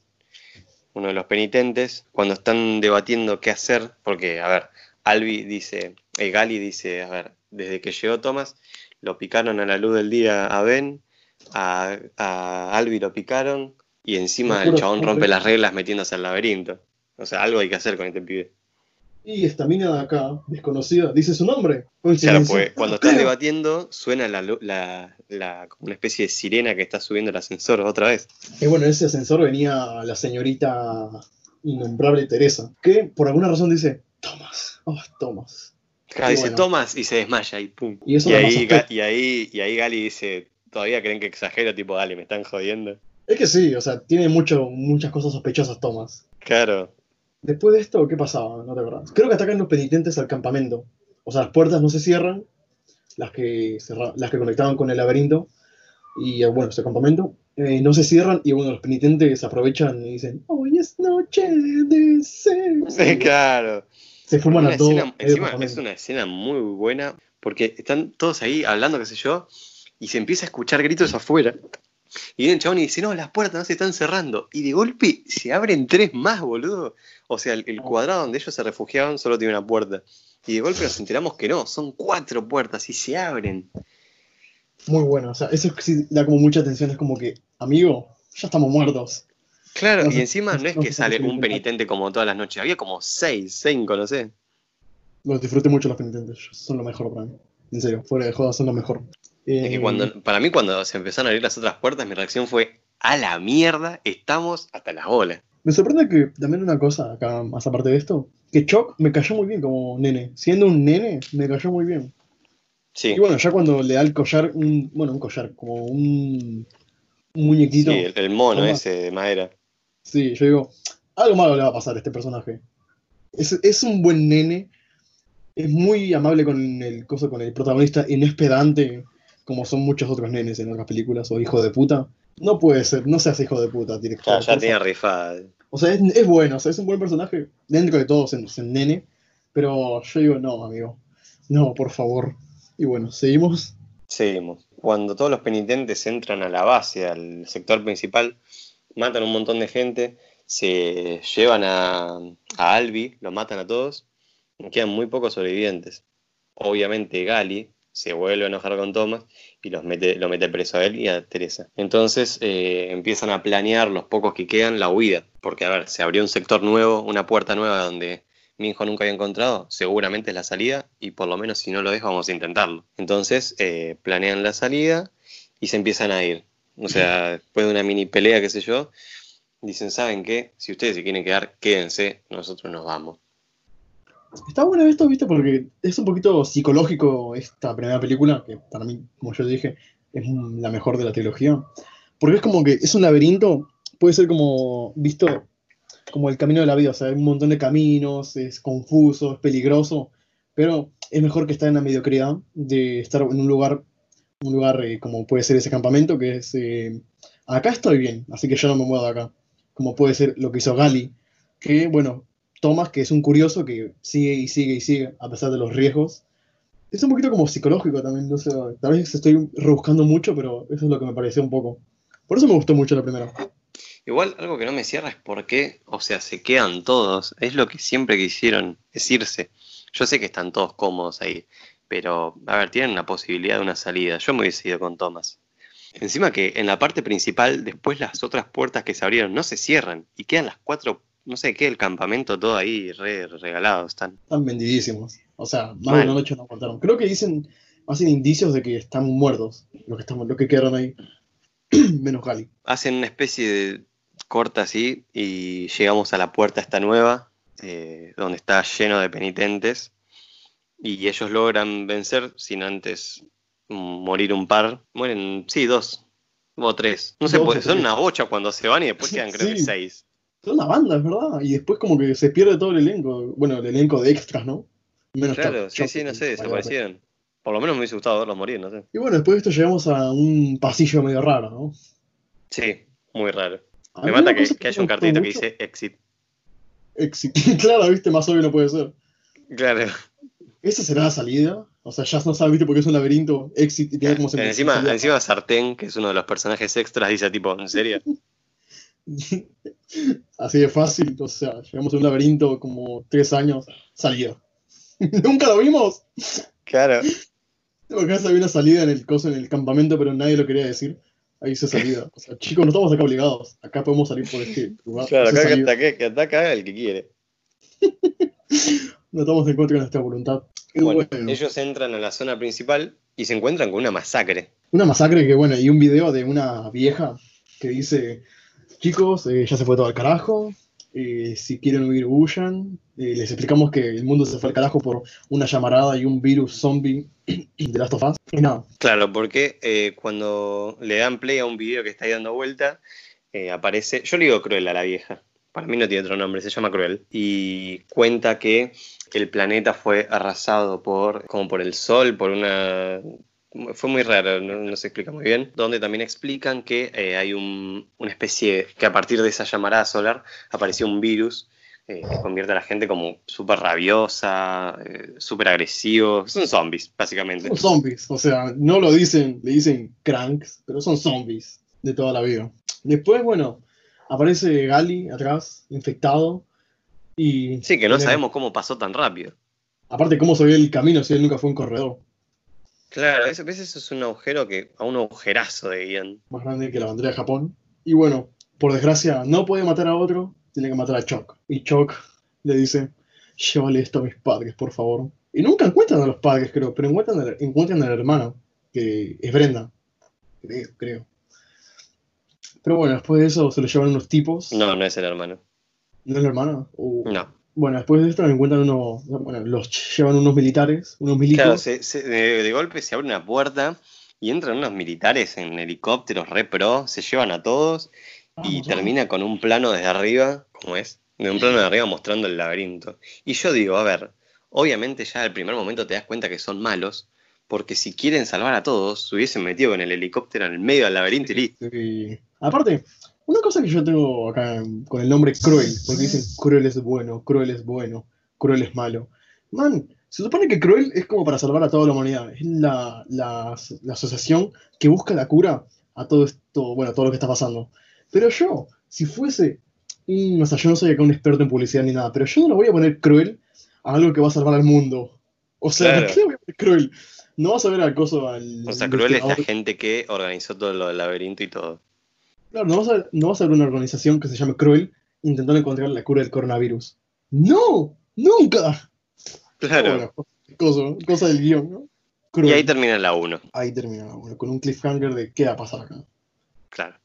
[SPEAKER 1] uno de los penitentes, cuando están debatiendo qué hacer, porque, a ver, Albi dice, eh, Gali dice, a ver, desde que llegó Thomas, lo picaron a la luz del día a Ben, a, a Albi lo picaron, y encima el chabón rompe las reglas metiéndose al laberinto. O sea, algo hay que hacer con este pibe.
[SPEAKER 2] Y esta mina de acá, desconocida, dice su nombre.
[SPEAKER 1] Claro, pues cuando están debatiendo suena la, una especie de sirena que está subiendo el ascensor otra vez.
[SPEAKER 2] Y bueno, en ese ascensor venía la señorita innombrable Teresa, que por alguna razón dice, Thomas, oh, Thomas.
[SPEAKER 1] Claro,
[SPEAKER 2] Y
[SPEAKER 1] dice
[SPEAKER 2] bueno.
[SPEAKER 1] Thomas y se desmaya y pum.
[SPEAKER 2] Y eso
[SPEAKER 1] Y
[SPEAKER 2] da
[SPEAKER 1] ahí, y, ahí, y ahí Gali dice, todavía creen que exagero, tipo, dale, me están jodiendo.
[SPEAKER 2] Es que sí, o sea, tiene mucho, muchas cosas sospechosas Thomas.
[SPEAKER 1] Claro,
[SPEAKER 2] Después de esto, ¿qué pasaba? No te acordás. Creo que atacan los penitentes al campamento. O sea, las puertas no se cierran, las que, cerra- las que conectaban con el laberinto. Y eh, bueno, ese campamento eh, no se cierran. Y bueno, los penitentes aprovechan y dicen: Hoy es noche de sexo.
[SPEAKER 1] sí, claro.
[SPEAKER 2] Se fuman a todos.
[SPEAKER 1] escena- encima es una escena muy buena porque están todos ahí hablando, qué sé yo, y se empieza a escuchar gritos afuera. Y viene el chabón y dice, no, las puertas no se están cerrando. Y de golpe se abren tres más, boludo. O sea, el, el cuadrado donde ellos se refugiaban solo tiene una puerta. Y de golpe nos enteramos que no, son cuatro puertas y se abren.
[SPEAKER 2] Muy bueno. O sea, eso sí da como mucha atención. Es como que, amigo, ya estamos muertos.
[SPEAKER 1] Claro,
[SPEAKER 2] No
[SPEAKER 1] y encima
[SPEAKER 2] no-
[SPEAKER 1] no es
[SPEAKER 2] no
[SPEAKER 1] que sale un penitente como todas las noches, había como seis, cinco, no sé.
[SPEAKER 2] Los disfruté mucho los penitentes. Son lo mejor para mí. En serio, fuera de joda, son lo mejor.
[SPEAKER 1] Es que
[SPEAKER 2] Eh,
[SPEAKER 1] cuando, para mí cuando se empezaron a abrir las otras puertas, mi reacción fue, a la mierda, estamos hasta las bolas.
[SPEAKER 2] Me sorprende que también una cosa acá, más aparte de esto, que Choc me cayó muy bien como nene. Siendo un nene, me cayó muy bien.
[SPEAKER 1] Sí,
[SPEAKER 2] Y bueno, ya cuando le da el collar, un, bueno, un collar, como un, un muñequito.
[SPEAKER 1] sí, el, el mono ese de madera.
[SPEAKER 2] Sí, yo digo, algo malo le va a pasar a este personaje. Es, es un buen nene, es muy amable con el, con el protagonista y no es pedante como son muchos otros nenes en otras películas o hijo de puta. No puede ser, no seas hijo de puta, director.
[SPEAKER 1] Ya tenía
[SPEAKER 2] favor.
[SPEAKER 1] rifada.
[SPEAKER 2] O sea, es, es bueno, o sea, es un buen personaje. Dentro de todo es, es un nene. Pero yo digo, no, amigo. No, por favor. Y bueno, seguimos.
[SPEAKER 1] Seguimos. Cuando todos los penitentes entran a la base, al sector principal, matan un montón de gente, se llevan a, a Albi, lo matan a todos, quedan muy pocos sobrevivientes. Obviamente Gali se vuelve a enojar con Thomas y los mete, lo mete preso a él y a Teresa. Entonces eh, empiezan a planear los pocos que quedan la huida, porque a ver, se abrió un sector nuevo, una puerta nueva donde mi hijo nunca había encontrado, seguramente es la salida y por lo menos si no lo es vamos a intentarlo. Entonces eh, planean la salida y se empiezan a ir. O sea, después de una mini pelea, qué sé yo, dicen, ¿saben qué? Si ustedes se quieren quedar, quédense, nosotros nos vamos.
[SPEAKER 2] Está bueno esto, viste, porque es un poquito psicológico esta primera película, que para mí, como yo dije, es la mejor de la trilogía. Porque es como que es un laberinto, puede ser como visto como el camino de la vida, o sea, hay un montón de caminos, es confuso, es peligroso, pero es mejor que estar en la mediocridad de estar en un lugar, un lugar eh, como puede ser ese campamento, que es, eh, acá estoy bien, así que yo no me muevo de acá, como puede ser lo que hizo Gali, que bueno, Thomas, que es un curioso que sigue y sigue y sigue a pesar de los riesgos. Es un poquito como psicológico también, no sé, tal vez estoy rebuscando mucho, pero eso es lo que me pareció un poco. Por eso me gustó mucho la primera.
[SPEAKER 1] Igual algo que no me cierra es por qué, o sea, se quedan todos. Es lo que siempre quisieron, es irse. Yo sé que están todos cómodos ahí, pero, a ver, tienen la posibilidad de una salida. Yo me hubiese ido con Thomas. Encima que en la parte principal, después las otras puertas que se abrieron no se cierran y quedan las cuatro, no sé qué, el campamento todo ahí re regalado. Están,
[SPEAKER 2] están vendidísimos. O sea, más de una noche no contaron. Creo que dicen, hacen indicios de que están muertos los que, están, los que quedaron ahí. Menos Gali.
[SPEAKER 1] Hacen una especie de corta así y llegamos a la puerta esta nueva, eh, donde está lleno de penitentes, y ellos logran vencer sin antes morir un par. Mueren, sí, dos o tres. No sé, pues, son una bocha cuando se van y después quedan creo que seis.
[SPEAKER 2] Son una banda, es verdad. Y después como que se pierde todo el elenco. Bueno, el elenco de extras, ¿no?
[SPEAKER 1] Menos claro, sí, sí, no sé, desaparecieron. Por lo menos me hubiese gustado verlos morir, no sé.
[SPEAKER 2] Y bueno, después de esto llegamos a un pasillo medio raro, ¿no?
[SPEAKER 1] Sí, muy raro. Me mata que, que, haya un cartelito que dice exit.
[SPEAKER 2] Exit. claro, viste, más obvio no puede ser.
[SPEAKER 1] Claro.
[SPEAKER 2] ¿Esa será la salida? O sea, ya no sabes, viste, porque es un laberinto, exit y tiene como
[SPEAKER 1] se Encima, encima Sartén, que es uno de los personajes extras, dice tipo, ¿en serio?
[SPEAKER 2] Así de fácil, o sea, llegamos a un laberinto como tres años, salida. ¿Nunca lo vimos?
[SPEAKER 1] Claro.
[SPEAKER 2] Porque había una salida en el coso, en el campamento, pero nadie lo quería decir. Ahí se salida. O sea, chicos, no estamos acá obligados. Acá podemos salir por este lugar.
[SPEAKER 1] Claro, acá que, que ataca el que quiere.
[SPEAKER 2] no estamos en contra de nuestra voluntad.
[SPEAKER 1] Bueno, ellos entran a la zona principal y se encuentran con una masacre.
[SPEAKER 2] Una masacre que, bueno, y un video de una vieja que dice, chicos, eh, ya se fue todo al carajo, eh, si quieren huir, huyan. Eh, les explicamos que el mundo se fue al carajo por una llamarada y un virus zombie de Last of Us. Y nada.
[SPEAKER 1] Claro, porque cuando le dan play a un video que está ahí dando vuelta, aparece. Yo le digo Cruel a la vieja. Para mí no tiene otro nombre, se llama Cruel. Y cuenta que el planeta fue arrasado por. como por el sol, por una fue muy raro, no, se explica muy bien, donde también explican que eh, hay un, una especie, que a partir de esa llamarada solar apareció un virus eh, que convierte a la gente como súper rabiosa, eh, súper agresivo, son zombies, básicamente.
[SPEAKER 2] Son zombies, o sea, no lo dicen, le dicen cranks, pero son zombies de toda la vida. Después, bueno, aparece Gali atrás, infectado, y...
[SPEAKER 1] Sí, que no sabemos cómo pasó tan rápido.
[SPEAKER 2] Aparte, cómo se ve el camino si él nunca fue un corredor.
[SPEAKER 1] Claro, a veces es un agujero que. a un agujerazo de guion.
[SPEAKER 2] Más grande que la bandera de Japón. Y bueno, por desgracia, no puede matar a otro, tiene que matar a Chuck. Y Chuck le dice: Llévale esto a mis padres, por favor. Y nunca encuentran a los padres, creo, pero encuentran, al, encuentran al hermano, que es Brenda. Creo, creo. Pero bueno, después de eso se lo llevan unos tipos.
[SPEAKER 1] No, no es el hermano.
[SPEAKER 2] ¿No es el hermano?
[SPEAKER 1] Uh. No.
[SPEAKER 2] Bueno, después de esto encuentran unos, bueno, los llevan unos militares, unos militares.
[SPEAKER 1] Claro, de, golpe se abre una puerta y entran unos militares en helicópteros re pro, se llevan a todos y termina con un plano desde arriba, ¿cómo es? De un plano de arriba mostrando el laberinto. Y yo digo, a ver, obviamente ya al primer momento te das cuenta que son malos, porque si quieren salvar a todos, se hubiesen metido con el helicóptero en el medio del laberinto y listo.
[SPEAKER 2] Aparte, una cosa que yo tengo acá con el nombre Cruel, porque dicen Cruel es bueno, Cruel es bueno, Cruel es malo. Man, se supone que Cruel es como para salvar a toda la humanidad. Es la, asociación que busca la cura a todo esto, bueno, a todo lo que está pasando. Pero yo, si fuese, o sea, yo no soy acá un experto en publicidad ni nada, pero yo no le voy a poner Cruel a algo que va a salvar al mundo. O sea, ¿qué le voy a poner Cruel? No vas a ver al coso al.
[SPEAKER 1] O sea, Cruel es la gente que organizó todo lo del laberinto y todo.
[SPEAKER 2] Claro, no vas, a, no vas a ver una organización que se llame Cruel intentando encontrar la cura del coronavirus. ¡No! ¡Nunca!
[SPEAKER 1] Claro.
[SPEAKER 2] Bueno, cosa, cosa del guion, ¿no?
[SPEAKER 1] y ahí termina la 1.
[SPEAKER 2] Ahí termina, bueno, con un cliffhanger de qué va a pasar acá.
[SPEAKER 1] Claro.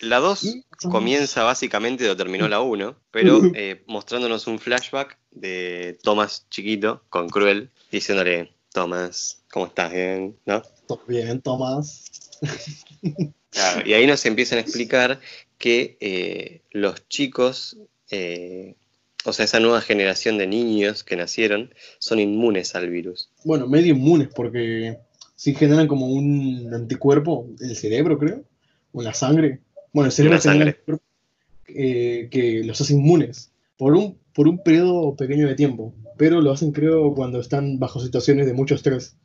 [SPEAKER 1] La 2
[SPEAKER 2] Y pasamos-
[SPEAKER 1] comienza básicamente donde terminó la 1, pero eh, mostrándonos un flashback de Thomas chiquito con Cruel, diciéndole, Thomas, ¿cómo estás? Bien, ¿no?
[SPEAKER 2] Bien, Tomás.
[SPEAKER 1] Claro, y ahí nos empiezan a explicar que eh, los chicos, eh, o sea, esa nueva generación de niños que nacieron, son inmunes al virus.
[SPEAKER 2] Bueno, medio inmunes porque sí generan como un anticuerpo el cerebro, creo, o la sangre. Bueno, el cerebro genera anticuerpos, eh, que los hace inmunes por un, por un periodo pequeño de tiempo, pero lo hacen creo cuando están bajo situaciones de mucho estrés,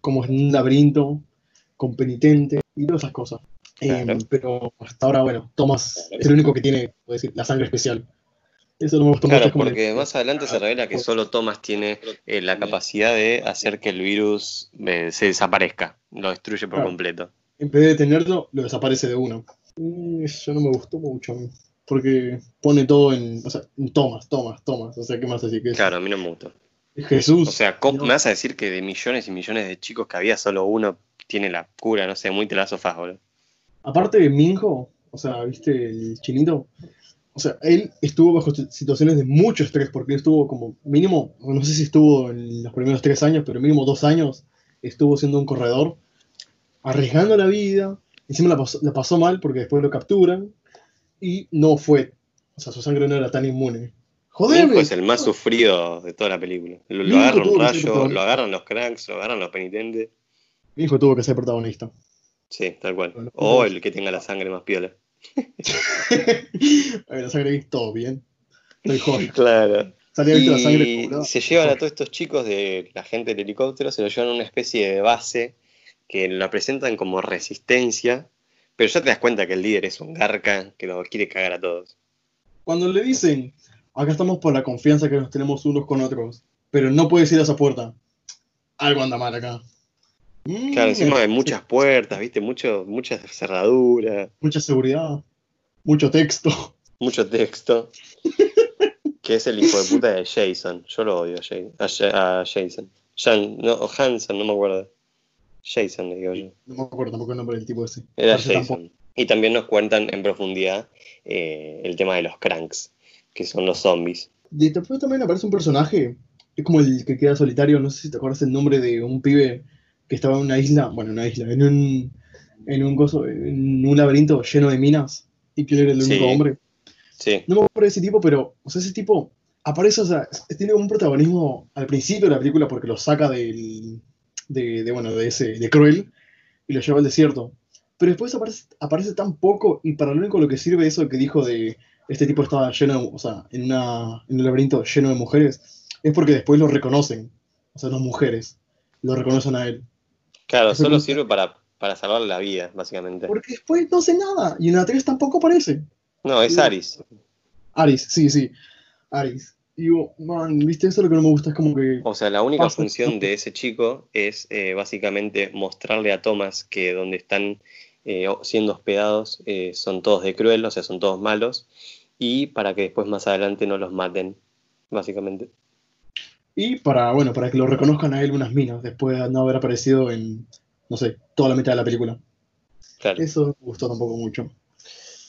[SPEAKER 2] como en un laberinto, con penitente y todas esas cosas. Eh,
[SPEAKER 1] Claro.
[SPEAKER 2] pero hasta ahora, bueno, Thomas es el único que tiene, puedo decir, la sangre especial. Eso no me gustó mucho.
[SPEAKER 1] Claro, porque más adelante se revela que solo Thomas tiene eh, la capacidad de hacer que el virus eh, se desaparezca, lo destruye por
[SPEAKER 2] Claro.
[SPEAKER 1] completo.
[SPEAKER 2] en vez de tenerlo, lo desaparece de uno. Eso no me gustó mucho a mí. Porque pone todo en. O sea, en Thomas, Thomas, Thomas. O sea, ¿qué más decir? Que es-
[SPEAKER 1] Claro, a mí no me gustó.
[SPEAKER 2] es Jesús.
[SPEAKER 1] O sea, ¿cómo
[SPEAKER 2] no.
[SPEAKER 1] me vas a decir que de millones y millones de chicos que había, solo uno tiene la cura? No sé, muy telazo boludo.
[SPEAKER 2] Aparte de Minho, o sea, ¿viste el chinito? O sea, él estuvo bajo situ- situaciones de mucho estrés, porque él estuvo como mínimo, no sé si estuvo en los primeros tres años, pero mínimo dos años estuvo siendo un corredor, arriesgando la vida. Encima la pasó, la pasó mal porque después lo capturan y no fue. O sea, su sangre no era tan inmune. ¡Joder!
[SPEAKER 1] Es el más sufrido de toda la película. Lo, lo
[SPEAKER 2] Minho
[SPEAKER 1] agarra
[SPEAKER 2] tuvo
[SPEAKER 1] un
[SPEAKER 2] que ser
[SPEAKER 1] rayo, lo agarran los cranks, lo agarran los penitentes.
[SPEAKER 2] Mi hijo tuvo que ser protagonista.
[SPEAKER 1] Sí, tal cual.
[SPEAKER 2] Bueno,
[SPEAKER 1] O el que tenga la sangre más piola.
[SPEAKER 2] a ver, la sangre todo bien. Estoy joven.
[SPEAKER 1] Claro.
[SPEAKER 2] Viste la sangre
[SPEAKER 1] Y se llevan a todos estos chicos de la gente del helicóptero, se los llevan a una especie de base que la presentan como resistencia, pero ya te das cuenta que el líder es un garca que los quiere cagar a todos.
[SPEAKER 2] Cuando le dicen, acá estamos por la confianza que nos tenemos unos con otros, pero no puedes ir a esa puerta, algo anda mal acá.
[SPEAKER 1] Claro, encima hay muchas puertas, ¿viste? Mucho, muchas cerraduras,
[SPEAKER 2] Mucha seguridad, mucho texto.
[SPEAKER 1] mucho texto. que es el hijo de puta de Jason. Yo lo odio a Jason. A, Ja- a Jason. Jan- no, o Hanson, no me acuerdo. Jason, le digo yo.
[SPEAKER 2] No me acuerdo tampoco el nombre del tipo ese.
[SPEAKER 1] Era
[SPEAKER 2] Parece tampoco.
[SPEAKER 1] Jason. Y también nos cuentan en profundidad eh, el tema de los cranks, que son los zombies.
[SPEAKER 2] Y después también aparece un personaje, es como el que queda solitario, no sé si te acuerdas el nombre de un pibe que estaba en una isla, bueno, en una isla, en un, en un, coso, en un laberinto lleno de minas, y que él era el
[SPEAKER 1] Sí.
[SPEAKER 2] único hombre.
[SPEAKER 1] Sí,
[SPEAKER 2] No me acuerdo de ese tipo, pero, o sea, ese tipo aparece, o sea, tiene un protagonismo al principio de la película porque lo saca del, de, de, bueno, de ese, de Cruel, y lo lleva al desierto. Pero después aparece, aparece tan poco, y para lo único lo que sirve eso que dijo de este tipo estaba lleno, de- o sea, en, una, en un laberinto lleno de mujeres, es porque después lo reconocen, o sea, las mujeres lo reconocen a él.
[SPEAKER 1] Claro, solo sirve para, para salvarle la vida, básicamente.
[SPEAKER 2] Porque después no hace nada, y en la 3 tampoco aparece.
[SPEAKER 1] No, es. Aris.
[SPEAKER 2] Aris, sí, sí, Aris. Y digo, man, viste, eso es lo que no me gusta, es como que...
[SPEAKER 1] O sea, la única
[SPEAKER 2] Pasa.
[SPEAKER 1] función de ese chico es eh, básicamente mostrarle a Thomas que donde están eh, siendo hospedados eh, son todos de cruel, o sea, son todos malos, y para que después más adelante no los maten, básicamente.
[SPEAKER 2] Y para, bueno, para que lo reconozcan a él unas minas, después de no haber aparecido en, no sé, toda la mitad de la película.
[SPEAKER 1] Claro.
[SPEAKER 2] Eso me gustó tampoco mucho.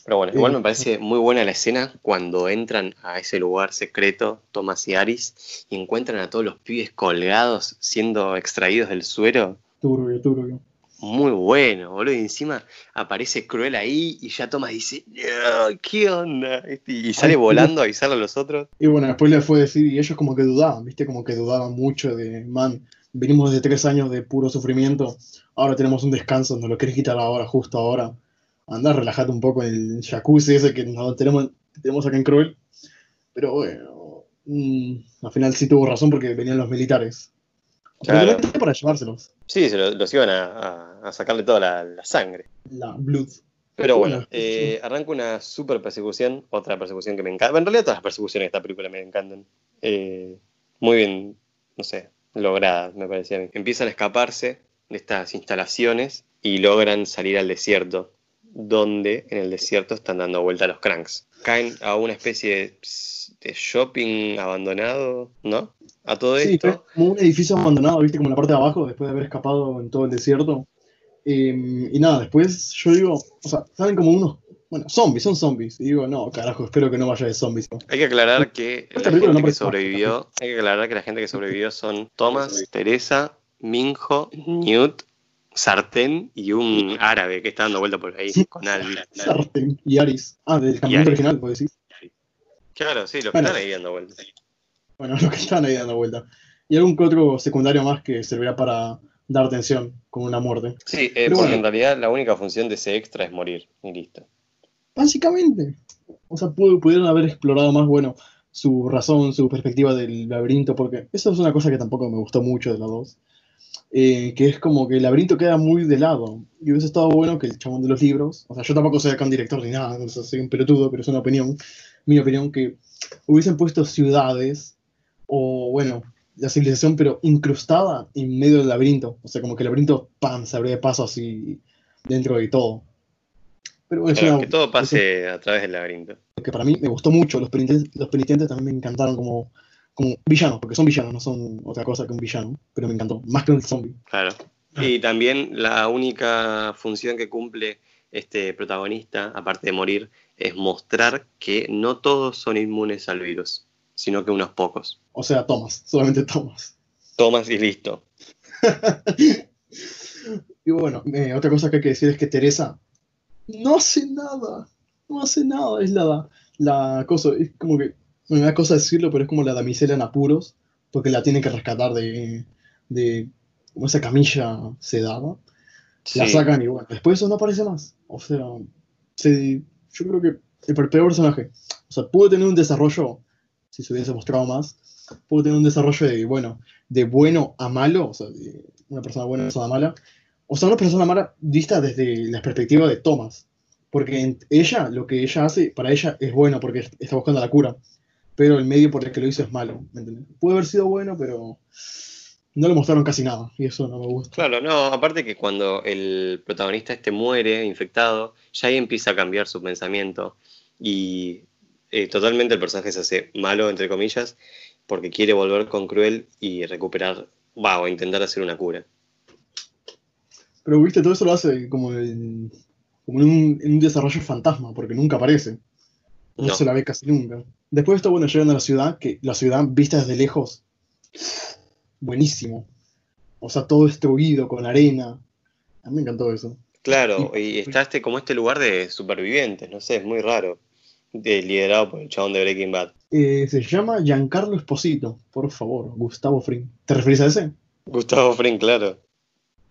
[SPEAKER 1] Pero bueno, igual
[SPEAKER 2] Eh,
[SPEAKER 1] me parece muy buena la escena cuando entran a ese lugar secreto, Thomas y Aris, y encuentran a todos los pibes colgados siendo extraídos del suero.
[SPEAKER 2] Turbio, turbio.
[SPEAKER 1] Muy bueno, boludo. Y encima aparece Cruel ahí y ya Thomas dice, "No, ¿qué onda? Este, Y sale volando a avisarle a los otros.
[SPEAKER 2] Y bueno, después le fue a decir, y ellos como que dudaban, viste, como que dudaban mucho de, man, venimos de tres años de puro sufrimiento, ahora tenemos un descanso, nos lo querés quitar ahora, justo ahora. Anda, relájate un poco en el jacuzzi ese que nos tenemos, tenemos acá en Cruel. Pero bueno, mm, al final sí tuvo razón porque venían los militares.
[SPEAKER 1] Claro.
[SPEAKER 2] Para llevárselos.
[SPEAKER 1] Sí, se lo- los iban a, a- a sacarle toda la, la sangre.
[SPEAKER 2] La Blood.
[SPEAKER 1] Pero bueno, eh, arranca una super persecución, otra persecución que me encanta. En realidad todas las persecuciones de esta película me encantan. Eh, muy bien, no sé, logradas, me parecía a mí. Empiezan a escaparse de estas instalaciones y logran salir al desierto, donde en el desierto están dando vuelta los cranks. Caen a una especie de, de shopping abandonado, ¿no? A todo
[SPEAKER 2] Sí,
[SPEAKER 1] esto.
[SPEAKER 2] es como un edificio abandonado, viste, como en la parte de abajo, después de haber escapado en todo el desierto. Eh, y nada, después yo digo, o sea, salen como unos, bueno, zombies, son zombies. Y digo, no, carajo, espero que no vaya de zombies.
[SPEAKER 1] Hay que aclarar que la gente
[SPEAKER 2] no
[SPEAKER 1] que sobrevivió, hay que aclarar que la gente que sobrevivió son Thomas, Teresa, Minjo, Newt, Sartén y un árabe que está dando vuelta por ahí con Albi.
[SPEAKER 2] Sartén y Aris. Ah, del
[SPEAKER 1] Aris.
[SPEAKER 2] original, puedes decir.
[SPEAKER 1] Claro, sí, los que
[SPEAKER 2] Bueno.
[SPEAKER 1] están ahí dando vuelta.
[SPEAKER 2] Bueno, los que están ahí dando vuelta. Y algún que otro secundario más que servirá para dar atención con una muerte.
[SPEAKER 1] Sí, eh,
[SPEAKER 2] Pero
[SPEAKER 1] porque
[SPEAKER 2] bueno.
[SPEAKER 1] en realidad la única función de ese extra es morir y listo.
[SPEAKER 2] Básicamente. O sea, pu- pudieron haber explorado más, bueno, su razón, su perspectiva del laberinto, porque eso es una cosa que tampoco me gustó mucho de la 2. Eh, que es como que el laberinto queda muy de lado. Y hubiese estado bueno que el chabón de los libros, o sea, yo tampoco soy acá un director ni nada, no sé, soy un pelotudo, pero es una opinión, mi opinión, que hubiesen puesto ciudades o, bueno, la civilización, pero incrustada en medio del laberinto. O sea, como que el laberinto, ¡pam!, se abría de paso así dentro de todo. Pero bueno, una-
[SPEAKER 1] que todo pase a través del laberinto.
[SPEAKER 2] que para mí me gustó mucho. Los penitentes, los penitentes también me encantaron como, como villanos, porque son villanos, no son otra cosa que un villano, pero me encantó, más que un zombie.
[SPEAKER 1] Claro. Y también la única función que cumple este protagonista, aparte de morir, es mostrar que no todos son inmunes al virus, sino que unos pocos.
[SPEAKER 2] O sea, Thomas, solamente Thomas.
[SPEAKER 1] Tomas y listo.
[SPEAKER 2] Y bueno, eh, otra cosa que hay que decir es que Teresa no hace nada, no hace nada, es la, la cosa, es como que, bueno, me da cosa decirlo, pero es como la damisela en apuros, porque la tienen que rescatar de, de como esa camilla sedada. la
[SPEAKER 1] Sí.
[SPEAKER 2] sacan y bueno, después eso no aparece más. O sea, se- yo creo que el peor personaje, o sea, pudo tener un desarrollo, si se hubiese mostrado más, pudo tener un desarrollo de, bueno, de bueno a malo, o sea, de una persona buena a una persona mala, o sea, una persona mala vista desde la perspectiva de Thomas, porque en- ella, lo que ella hace, para ella es bueno porque est- está buscando la cura, pero el medio por el que lo hizo es malo, ¿me entiendes? Puede haber sido bueno, pero no le mostraron casi nada, y eso no me gusta.
[SPEAKER 1] Claro, no, aparte que cuando el protagonista este muere infectado, ya ahí empieza a cambiar su pensamiento y eh, totalmente el personaje se hace malo, entre comillas, porque quiere volver con Cruel y recuperar, va, o intentar hacer una cura.
[SPEAKER 2] Pero viste, todo eso lo hace como en, como en, un, en un desarrollo fantasma, porque nunca aparece. No,
[SPEAKER 1] No.
[SPEAKER 2] se la ve casi nunca. Después de esto, bueno, llegan a la ciudad, que la ciudad vista desde lejos, buenísimo. O sea, todo destruido, con arena. A mí me encantó eso.
[SPEAKER 1] Claro, y está este como este lugar de supervivientes, no sé, es muy raro, de- liderado por el chabón de Breaking Bad.
[SPEAKER 2] Eh, se llama Giancarlo Esposito, por favor, Gustavo Fring. ¿Te referís a ese?
[SPEAKER 1] Gustavo Fring, claro,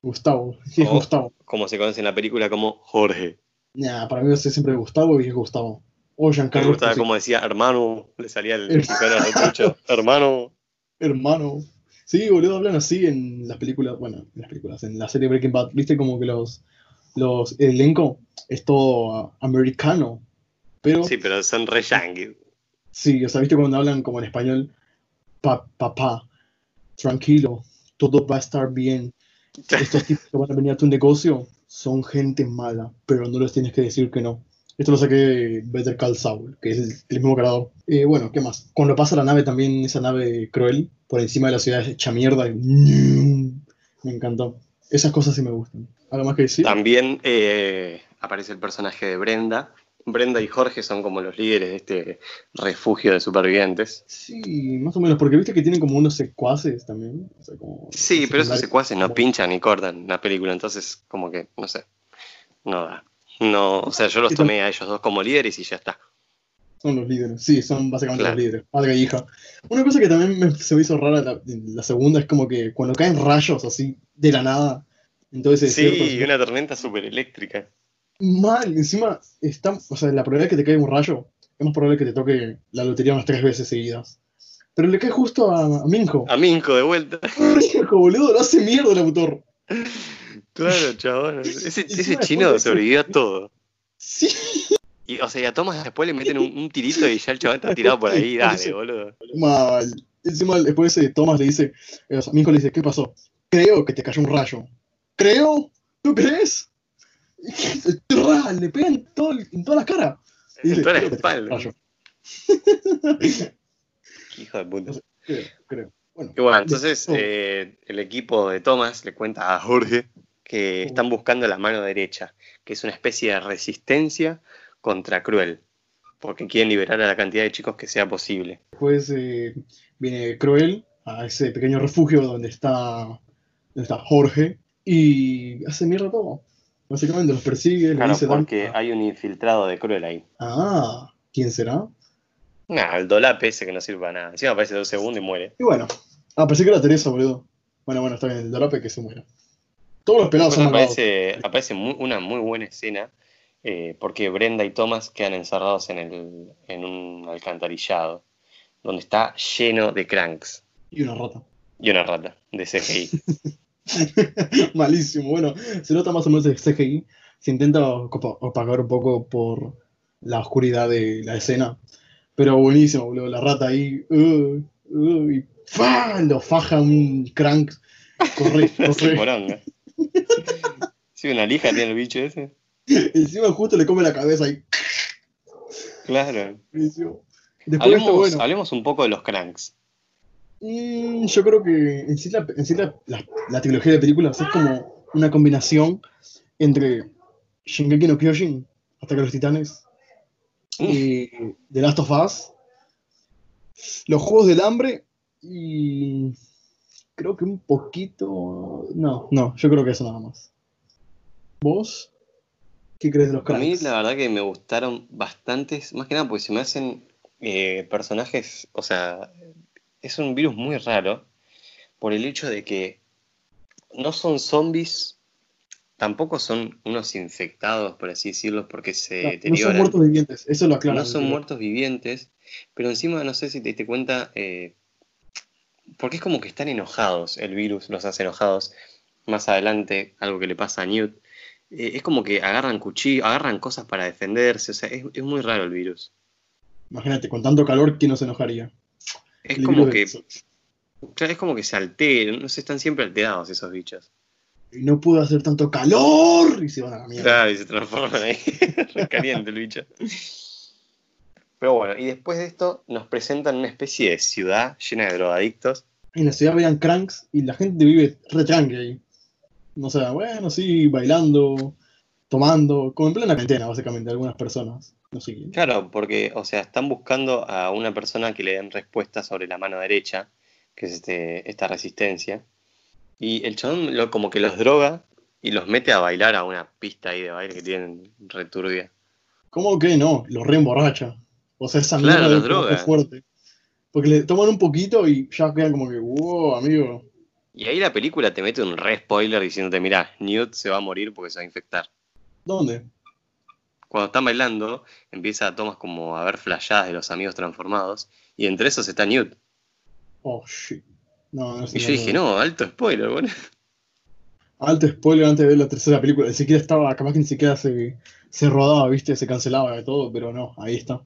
[SPEAKER 2] Gustavo, sí, es. Gustavo.
[SPEAKER 1] como se conoce en la película como Jorge.
[SPEAKER 2] Nah, para mí es siempre Gustavo y es Gustavo. O
[SPEAKER 1] Me
[SPEAKER 2] Giancarlo
[SPEAKER 1] gustaba
[SPEAKER 2] Esposito.
[SPEAKER 1] como decía, hermano, le salía el
[SPEAKER 2] El-
[SPEAKER 1] mexicano retrucho, hermano.
[SPEAKER 2] Hermano. Sí, boludo, hablan así en las películas, bueno, en las películas, en la serie Breaking Bad, viste como que los, los, el elenco es todo ah, americano, pero
[SPEAKER 1] Sí, pero son re yankees.
[SPEAKER 2] sí, o sea, viste cuando hablan como en español, "Pa- papá, tranquilo, todo va a estar bien, estos tipos que van a venir a tu negocio son gente mala, pero no les tienes que decir que no. Esto lo saqué de Better Call Saul, que es el, el mismo creador. Eh, bueno, ¿qué más? Cuando pasa la nave también, esa nave cruel, por encima de la ciudad hecha mierda, y me encantó. Esas cosas sí me gustan. ¿Algo más que decir?
[SPEAKER 1] También eh, aparece el personaje de Brenda. Brenda y Jorge son como los líderes de este refugio de supervivientes.
[SPEAKER 2] Sí, más o menos, porque viste que tienen como unos secuaces también. o sea, como
[SPEAKER 1] Sí, pero esos secuaces no pinchan ni cortan la película, entonces como que, no sé, no da. No, o sea, yo los tomé a ellos dos como líderes y ya está.
[SPEAKER 2] Son los líderes, sí, son básicamente
[SPEAKER 1] Claro.
[SPEAKER 2] los líderes, padre e hija. Una cosa que también me- se me hizo rara la, la segunda es como que cuando caen rayos así de la nada, entonces
[SPEAKER 1] Sí, una tormenta súper eléctrica.
[SPEAKER 2] mal, encima está, o sea, la probabilidad que te caiga un rayo es más probable que te toque la lotería unas tres veces seguidas. Pero le cae justo a, a Minjo.
[SPEAKER 1] A Minko de vuelta.
[SPEAKER 2] Minjo, boludo, lo hace mierda el autor.
[SPEAKER 1] Claro, chabón. Ese, chino
[SPEAKER 2] de
[SPEAKER 1] sobrevivió a todo.
[SPEAKER 2] Sí,
[SPEAKER 1] Y, o sea, y a Thomas después le meten un, un tirito y ya el chabón está tirado por ahí. Dale, boludo.
[SPEAKER 2] mal. Encima después eh, Thomas le dice, eh, o sea, Minjo le dice, ¿qué pasó? Creo que te cayó un rayo. ¿Creo? ¿Tú crees? Le pegan todo, el- en toda la cara.
[SPEAKER 1] En toda la
[SPEAKER 2] "Creo que te
[SPEAKER 1] espalda.
[SPEAKER 2] rayo".
[SPEAKER 1] Qué Hijo de puta.
[SPEAKER 2] Creo, creo. Bueno,
[SPEAKER 1] Y bueno, entonces eh, el equipo de Thomas le cuenta a Jorge que están buscando la mano derecha, que es una especie de resistencia contra Cruel, porque quieren liberar a la cantidad de chicos que sea posible.
[SPEAKER 2] Después eh, viene Cruel a ese pequeño refugio donde está, donde está Jorge y hace mierda todo. Básicamente los persigue,
[SPEAKER 1] Claro,
[SPEAKER 2] dice
[SPEAKER 1] porque
[SPEAKER 2] Dan-
[SPEAKER 1] hay un infiltrado de Cruel ahí.
[SPEAKER 2] Ah, ¿quién será?
[SPEAKER 1] Nah, el dolape ese que no sirve para nada. Encima aparece dos segundos y muere.
[SPEAKER 2] Y bueno, ah, pensé que era Teresa, boludo. Bueno, bueno, está bien, el Dolape que se muera. Todos los pelados son malvados.
[SPEAKER 1] aparece, aparece una muy buena escena eh, porque Brenda y Thomas quedan encerrados en, el, en un alcantarillado donde está lleno de cranks
[SPEAKER 2] Y una rata.
[SPEAKER 1] y una rata de CGI.
[SPEAKER 2] Malísimo. Bueno, se nota más o menos el CGI. Se intenta opa- opacar un poco por la oscuridad de la escena. Pero buenísimo, boludo. La rata ahí. uh, uh, y ¡fa! Lo faja un crank. Corre, corre.
[SPEAKER 1] Sí, una lija tiene el bicho ese.
[SPEAKER 2] Encima justo le come la cabeza ahí.
[SPEAKER 1] Claro.
[SPEAKER 2] Está
[SPEAKER 1] Hablemos,
[SPEAKER 2] bueno.
[SPEAKER 1] hablemos un poco de los cranks.
[SPEAKER 2] Mm, yo creo que en sí, la, en sí la, la- la trilogía de películas es como una combinación entre Shingeki no Kyojin, Ataque a los Titanes, y The Last of Us, los Juegos del Hambre y creo que un poquito... No, no, yo creo que eso nada más. ¿Vos? ¿Qué crees de los
[SPEAKER 1] A mí la verdad que me gustaron bastantes, más que nada porque se me hacen eh, personajes, o sea, es un virus muy raro por el hecho de que no son zombies, tampoco son unos infectados, por así decirlo, porque se
[SPEAKER 2] No, no son
[SPEAKER 1] deterioran.
[SPEAKER 2] muertos vivientes, eso lo aclaro.
[SPEAKER 1] No son muertos vivientes, pero encima no sé si te diste cuenta, eh, porque es como que están enojados, el virus los hace enojados. Más adelante, algo que le pasa a Newt, eh, es como que agarran cuchillo, agarran cosas para defenderse, o sea, es, es muy raro el virus.
[SPEAKER 2] Imagínate, con tanto calor, ¿quién no se enojaría?
[SPEAKER 1] Es
[SPEAKER 2] El
[SPEAKER 1] como que, claro, es como que se alteran, no sé, están siempre alterados esos bichos.
[SPEAKER 2] y no pudo hacer tanto calor y se van a la mierda.
[SPEAKER 1] Claro, y se transforman ahí, caliente el bicho. Pero bueno, y después de esto nos presentan una especie de ciudad llena de drogadictos.
[SPEAKER 2] En la ciudad veían cranks y la gente vive re tranqui ahí. No sé, bueno, sí, bailando, tomando, como en plena cuarentena, básicamente, algunas personas. No sé quién.
[SPEAKER 1] Claro, porque, o sea, están buscando a una persona que le den respuesta sobre la mano derecha, que es este, esta resistencia. Y el chabón lo, como que los droga y los mete a bailar a una pista ahí de baile que tienen returbia.
[SPEAKER 2] ¿Cómo que no? Los re emborracha. O sea, esa
[SPEAKER 1] Claro,
[SPEAKER 2] mierda droga
[SPEAKER 1] droga.
[SPEAKER 2] fuerte. Porque le toman un poquito y ya quedan como que, wow, amigo.
[SPEAKER 1] Y ahí la película te mete un re spoiler diciéndote, mira, Newt se va a morir porque se va a infectar.
[SPEAKER 2] ¿Dónde?
[SPEAKER 1] Cuando están bailando, empieza Thomas como a ver flashadas de los amigos transformados, y entre esos está Newt.
[SPEAKER 2] Oh, shit. No, no sé.
[SPEAKER 1] Y yo dije, no, alto spoiler, boludo.
[SPEAKER 2] Alto spoiler antes de ver la tercera película. Ni siquiera estaba, capaz que ni siquiera se, se rodaba, viste, se cancelaba de todo, pero no, ahí está.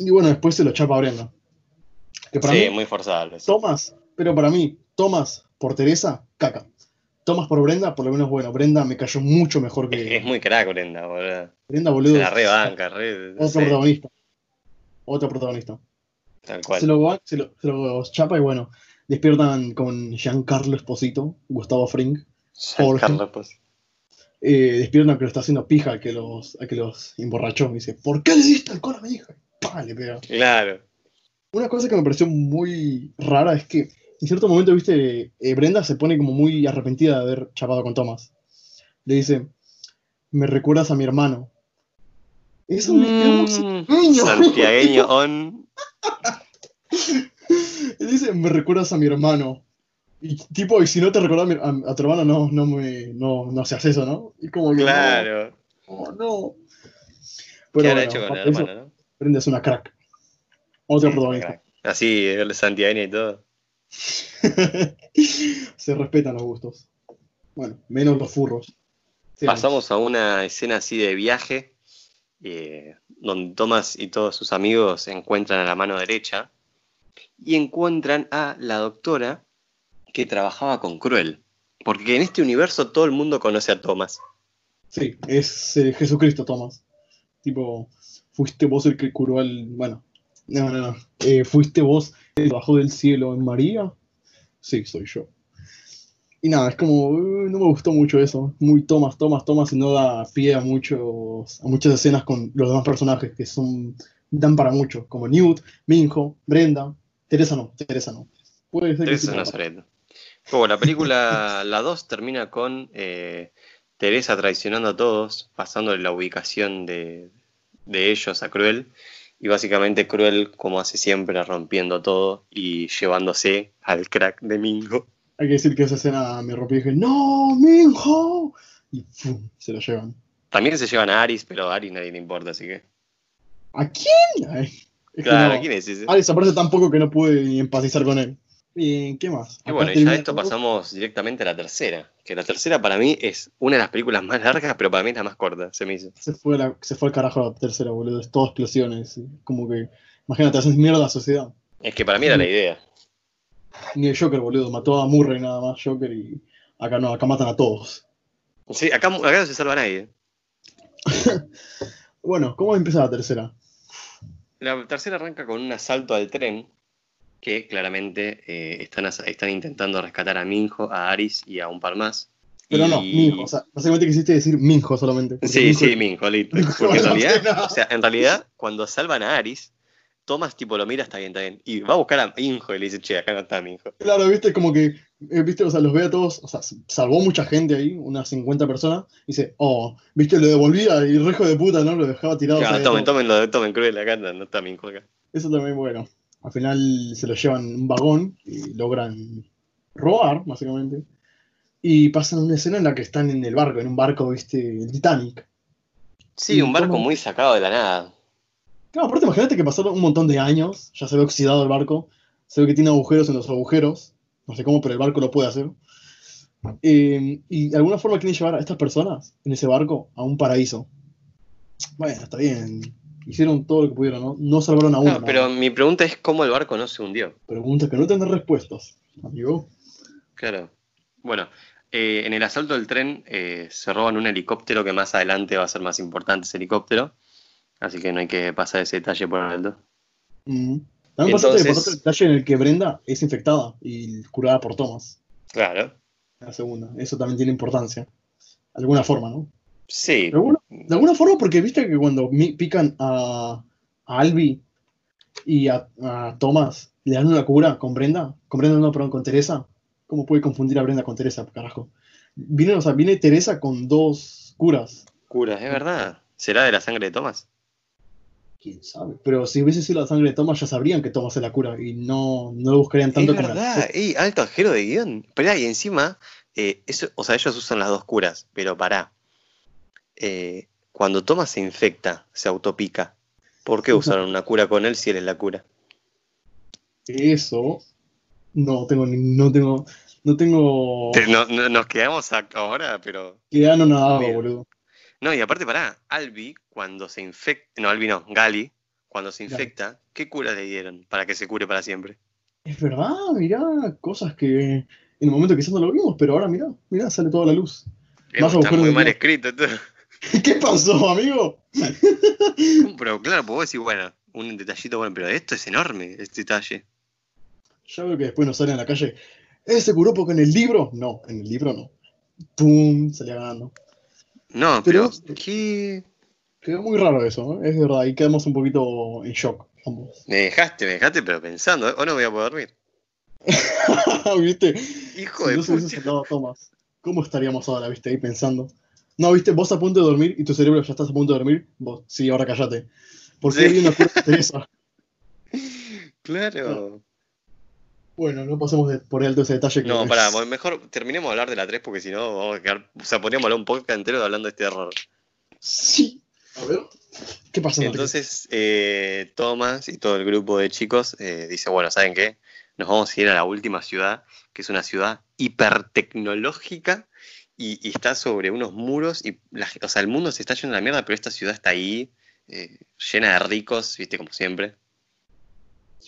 [SPEAKER 2] Y bueno, después se lo chapa a Brenda. Que para
[SPEAKER 1] Sí,
[SPEAKER 2] mí,
[SPEAKER 1] muy forzable. sí.
[SPEAKER 2] Thomas, pero para mí, Thomas por Teresa, caca. Thomas por Brenda, por lo menos bueno, Brenda me cayó mucho mejor que.
[SPEAKER 1] es muy crack, Brenda, boludo.
[SPEAKER 2] Brenda, boludo.
[SPEAKER 1] Se la rebanca, re.
[SPEAKER 2] Otro
[SPEAKER 1] sí,
[SPEAKER 2] protagonista. Otro protagonista.
[SPEAKER 1] tal cual.
[SPEAKER 2] Se lo, se, lo, se lo chapa y bueno, despiertan con Giancarlo Esposito, Gustavo Fring. Jorge.
[SPEAKER 1] Carlos, pues.
[SPEAKER 2] eh, despiertan que lo está haciendo pija al que los, al que los emborrachó. Me dice, ¿por qué le diste alcohol a mi hija? Y ¡pah! le pega.
[SPEAKER 1] Claro.
[SPEAKER 2] Una cosa que me pareció muy rara es que en cierto momento, viste, eh, Brenda se pone como muy arrepentida de haber chapado con Thomas. Le dice, me recuerdas a mi hermano. Eso me quedó
[SPEAKER 1] Mm,
[SPEAKER 2] niño.
[SPEAKER 1] Santiagueño on.
[SPEAKER 2] Le dice, me recuerdas a mi hermano. Y tipo, y si no te recuerdas a, mi- a- a tu hermano, no, no me, no, no seas eso, ¿no? Y como que,
[SPEAKER 1] Claro.
[SPEAKER 2] no, no.
[SPEAKER 1] ¿Qué
[SPEAKER 2] Pero bueno,
[SPEAKER 1] hecho con el
[SPEAKER 2] eso,
[SPEAKER 1] hermano, no?
[SPEAKER 2] Brenda es una crack. Otra
[SPEAKER 1] Sí,
[SPEAKER 2] protagonista.
[SPEAKER 1] Así, el Santiagueño y todo.
[SPEAKER 2] Se respetan los gustos. Bueno, menos los furros.
[SPEAKER 1] Pasamos a una escena así de viaje, eh, donde Thomas y todos sus amigos se encuentran a la mano derecha y encuentran a la doctora que trabajaba con Cruel. Porque en este universo todo el mundo conoce a Thomas.
[SPEAKER 2] Sí, es eh, Jesucristo, Thomas. Tipo, fuiste vos el que curó al. Bueno, no, no, no. Eh, ¿Fuiste vos el bajó del cielo en María? Sí, soy yo. Y nada, es como, uh, no me gustó mucho eso. Muy tomas, tomas, tomas y no da pie a, muchos, a muchas escenas con los demás personajes que son dan para mucho, como Newt, Minho, Brenda. Teresa no, Teresa no.
[SPEAKER 1] Puede ser Teresa Nazaret. Como la película, la 2 termina con eh, Teresa traicionando a todos, pasándole la ubicación de, de ellos a Cruel. Y básicamente Cruel, como hace siempre, rompiendo todo y llevándose al crack de Mingo.
[SPEAKER 2] Hay que decir que esa escena me rompió y dije, ¡No, Minho! Y ¡pum! se lo llevan.
[SPEAKER 1] También se llevan a Aris, pero a Aris nadie le importa, así que.
[SPEAKER 2] ¿A quién?
[SPEAKER 1] claro, ¿a quién es ese?
[SPEAKER 2] Aris aparece tan poco que no pude ni empatizar con él. Bien, ¿qué más?
[SPEAKER 1] Y bueno, ya esto pasamos directamente a la tercera. Que la tercera para mí es una de las películas más largas, pero para mí es la más corta, se me hizo.
[SPEAKER 2] Se fue, se fue al carajo la tercera, boludo. Es todo explosiones. Como que, imagínate, haces mierda a la sociedad.
[SPEAKER 1] Es que para mí era la idea.
[SPEAKER 2] Ni el Joker, boludo. Mató a Murray nada más, Joker, y acá no, acá matan a todos.
[SPEAKER 1] Sí, acá, acá no se salva nadie.
[SPEAKER 2] bueno, ¿cómo empieza la tercera?
[SPEAKER 1] La tercera arranca con un asalto al tren que claramente eh, están, están intentando rescatar a Minjo, a Aris y a un par más.
[SPEAKER 2] Pero no, Minjo, o sea, básicamente quisiste decir Minjo solamente.
[SPEAKER 1] Sí, sí, Minjo, listo. Porque en realidad, o sea, en realidad, cuando salvan a Aris, Thomas tipo lo mira, está bien, está bien. Y va a buscar a Minjo y le dice, che, acá no está Minjo.
[SPEAKER 2] Claro, viste, como que, eh, viste, o sea, los ve a todos, o sea, salvó mucha gente ahí, unas 50 personas, y dice, oh, viste, lo devolvía y rejo de puta, ¿no? Lo dejaba tirado.
[SPEAKER 1] Claro, tomen, tomen, lo, tomen cruel acá, no está Minjo acá.
[SPEAKER 2] Eso también bueno. Al final se lo llevan un vagón y logran robar, básicamente. Y pasan una escena en la que están en el barco, en un barco, viste, el Titanic.
[SPEAKER 1] Sí, un barco muy sacado de la nada.
[SPEAKER 2] Claro, aparte imagínate que pasaron un montón de años, ya se ve oxidado el barco, se ve que tiene agujeros en los agujeros, no sé cómo, pero el barco lo puede hacer. Eh, y de alguna forma quieren llevar a estas personas en ese barco a un paraíso. Bueno, está bien. Hicieron todo lo que pudieron, ¿no? No salvaron a uno.
[SPEAKER 1] pero mi pregunta es cómo el barco no se hundió.
[SPEAKER 2] Pregunta que no tienen respuestas, amigo.
[SPEAKER 1] Claro. Bueno, eh, en el asalto del tren eh, se roban un helicóptero que más adelante va a ser más importante ese helicóptero. Así que no hay que pasar ese detalle por alto.
[SPEAKER 2] Mm. También Entonces, pasaste el detalle en el que Brenda es infectada y curada por Thomas.
[SPEAKER 1] Claro.
[SPEAKER 2] La segunda. Eso también tiene importancia. De alguna forma, ¿no?
[SPEAKER 1] Sí.
[SPEAKER 2] De alguna, forma, porque viste que cuando pican a, a Albi y a, Thomas, le dan una cura con Brenda. Con Brenda, no, perdón, con Teresa. ¿Cómo puede confundir a Brenda con Teresa, carajo? Viene, o sea, viene Teresa con dos curas.
[SPEAKER 1] Curas, es verdad. ¿Será de la sangre de Thomas?
[SPEAKER 2] quién sabe. Pero si hubiese sido la sangre de Thomas, ya sabrían que Thomas se la cura y no, no lo buscarían tanto
[SPEAKER 1] es verdad, ey, alto ajero de guion. Pero y encima, eh, eso, o sea, ellos usan las dos curas, pero pará. Eh, cuando Thomas se infecta, se autopica. ¿Por qué usaron una cura con él si él es la cura?
[SPEAKER 2] Eso no tengo no tengo no tengo
[SPEAKER 1] nos quedamos ahora, pero
[SPEAKER 2] quedando nada, boludo.
[SPEAKER 1] No, y aparte, pará, Albi, cuando se infecta, no, Albi no, Gali, cuando se infecta, ¿qué cura le dieron para que se cure para siempre?
[SPEAKER 2] Es verdad, mirá, cosas que en el momento quizás no lo vimos, pero ahora mirá, mirá, sale toda la luz.
[SPEAKER 1] está muy mal escrito.
[SPEAKER 2] ¿Qué pasó, amigo?
[SPEAKER 1] pero claro, pues vos decís, bueno, un detallito bueno, pero esto es enorme, este detalle.
[SPEAKER 2] Ya veo que después nos sale en la calle, ¿ese se curó porque en el libro? No, en el libro no. ¡Pum! Salía ganando.
[SPEAKER 1] No, pero, ¿qué?
[SPEAKER 2] Quedó muy raro eso, es verdad, y quedamos un poquito en shock
[SPEAKER 1] Me dejaste, me dejaste, pero pensando, ¿eh? o no voy a poder dormir.
[SPEAKER 2] ¿Viste?
[SPEAKER 1] Hijo de
[SPEAKER 2] puta. Tomás, ¿cómo estaríamos ahora, viste, ahí pensando? No, viste, vos a punto de dormir y tu cerebro ya estás a punto de dormir. Vos, sí, ahora callate. ¿Por qué hay una de esa?
[SPEAKER 1] Claro.
[SPEAKER 2] Bueno, no pasemos por alto ese detalle.
[SPEAKER 1] Que no, pará, mejor terminemos de hablar de la 3 porque si no vamos a quedar. O sea, podríamos hablar un poco entero hablando de este error.
[SPEAKER 2] Sí. A ver. ¿Qué pasa?
[SPEAKER 1] Entonces, eh, Thomas y todo el grupo de chicos eh, dice: Bueno, ¿saben qué? Nos vamos a ir a la última ciudad, que es una ciudad hipertecnológica y, está sobre unos muros. y O sea, el mundo se está yendo a la mierda, pero esta ciudad está ahí, eh, llena de ricos, viste, como siempre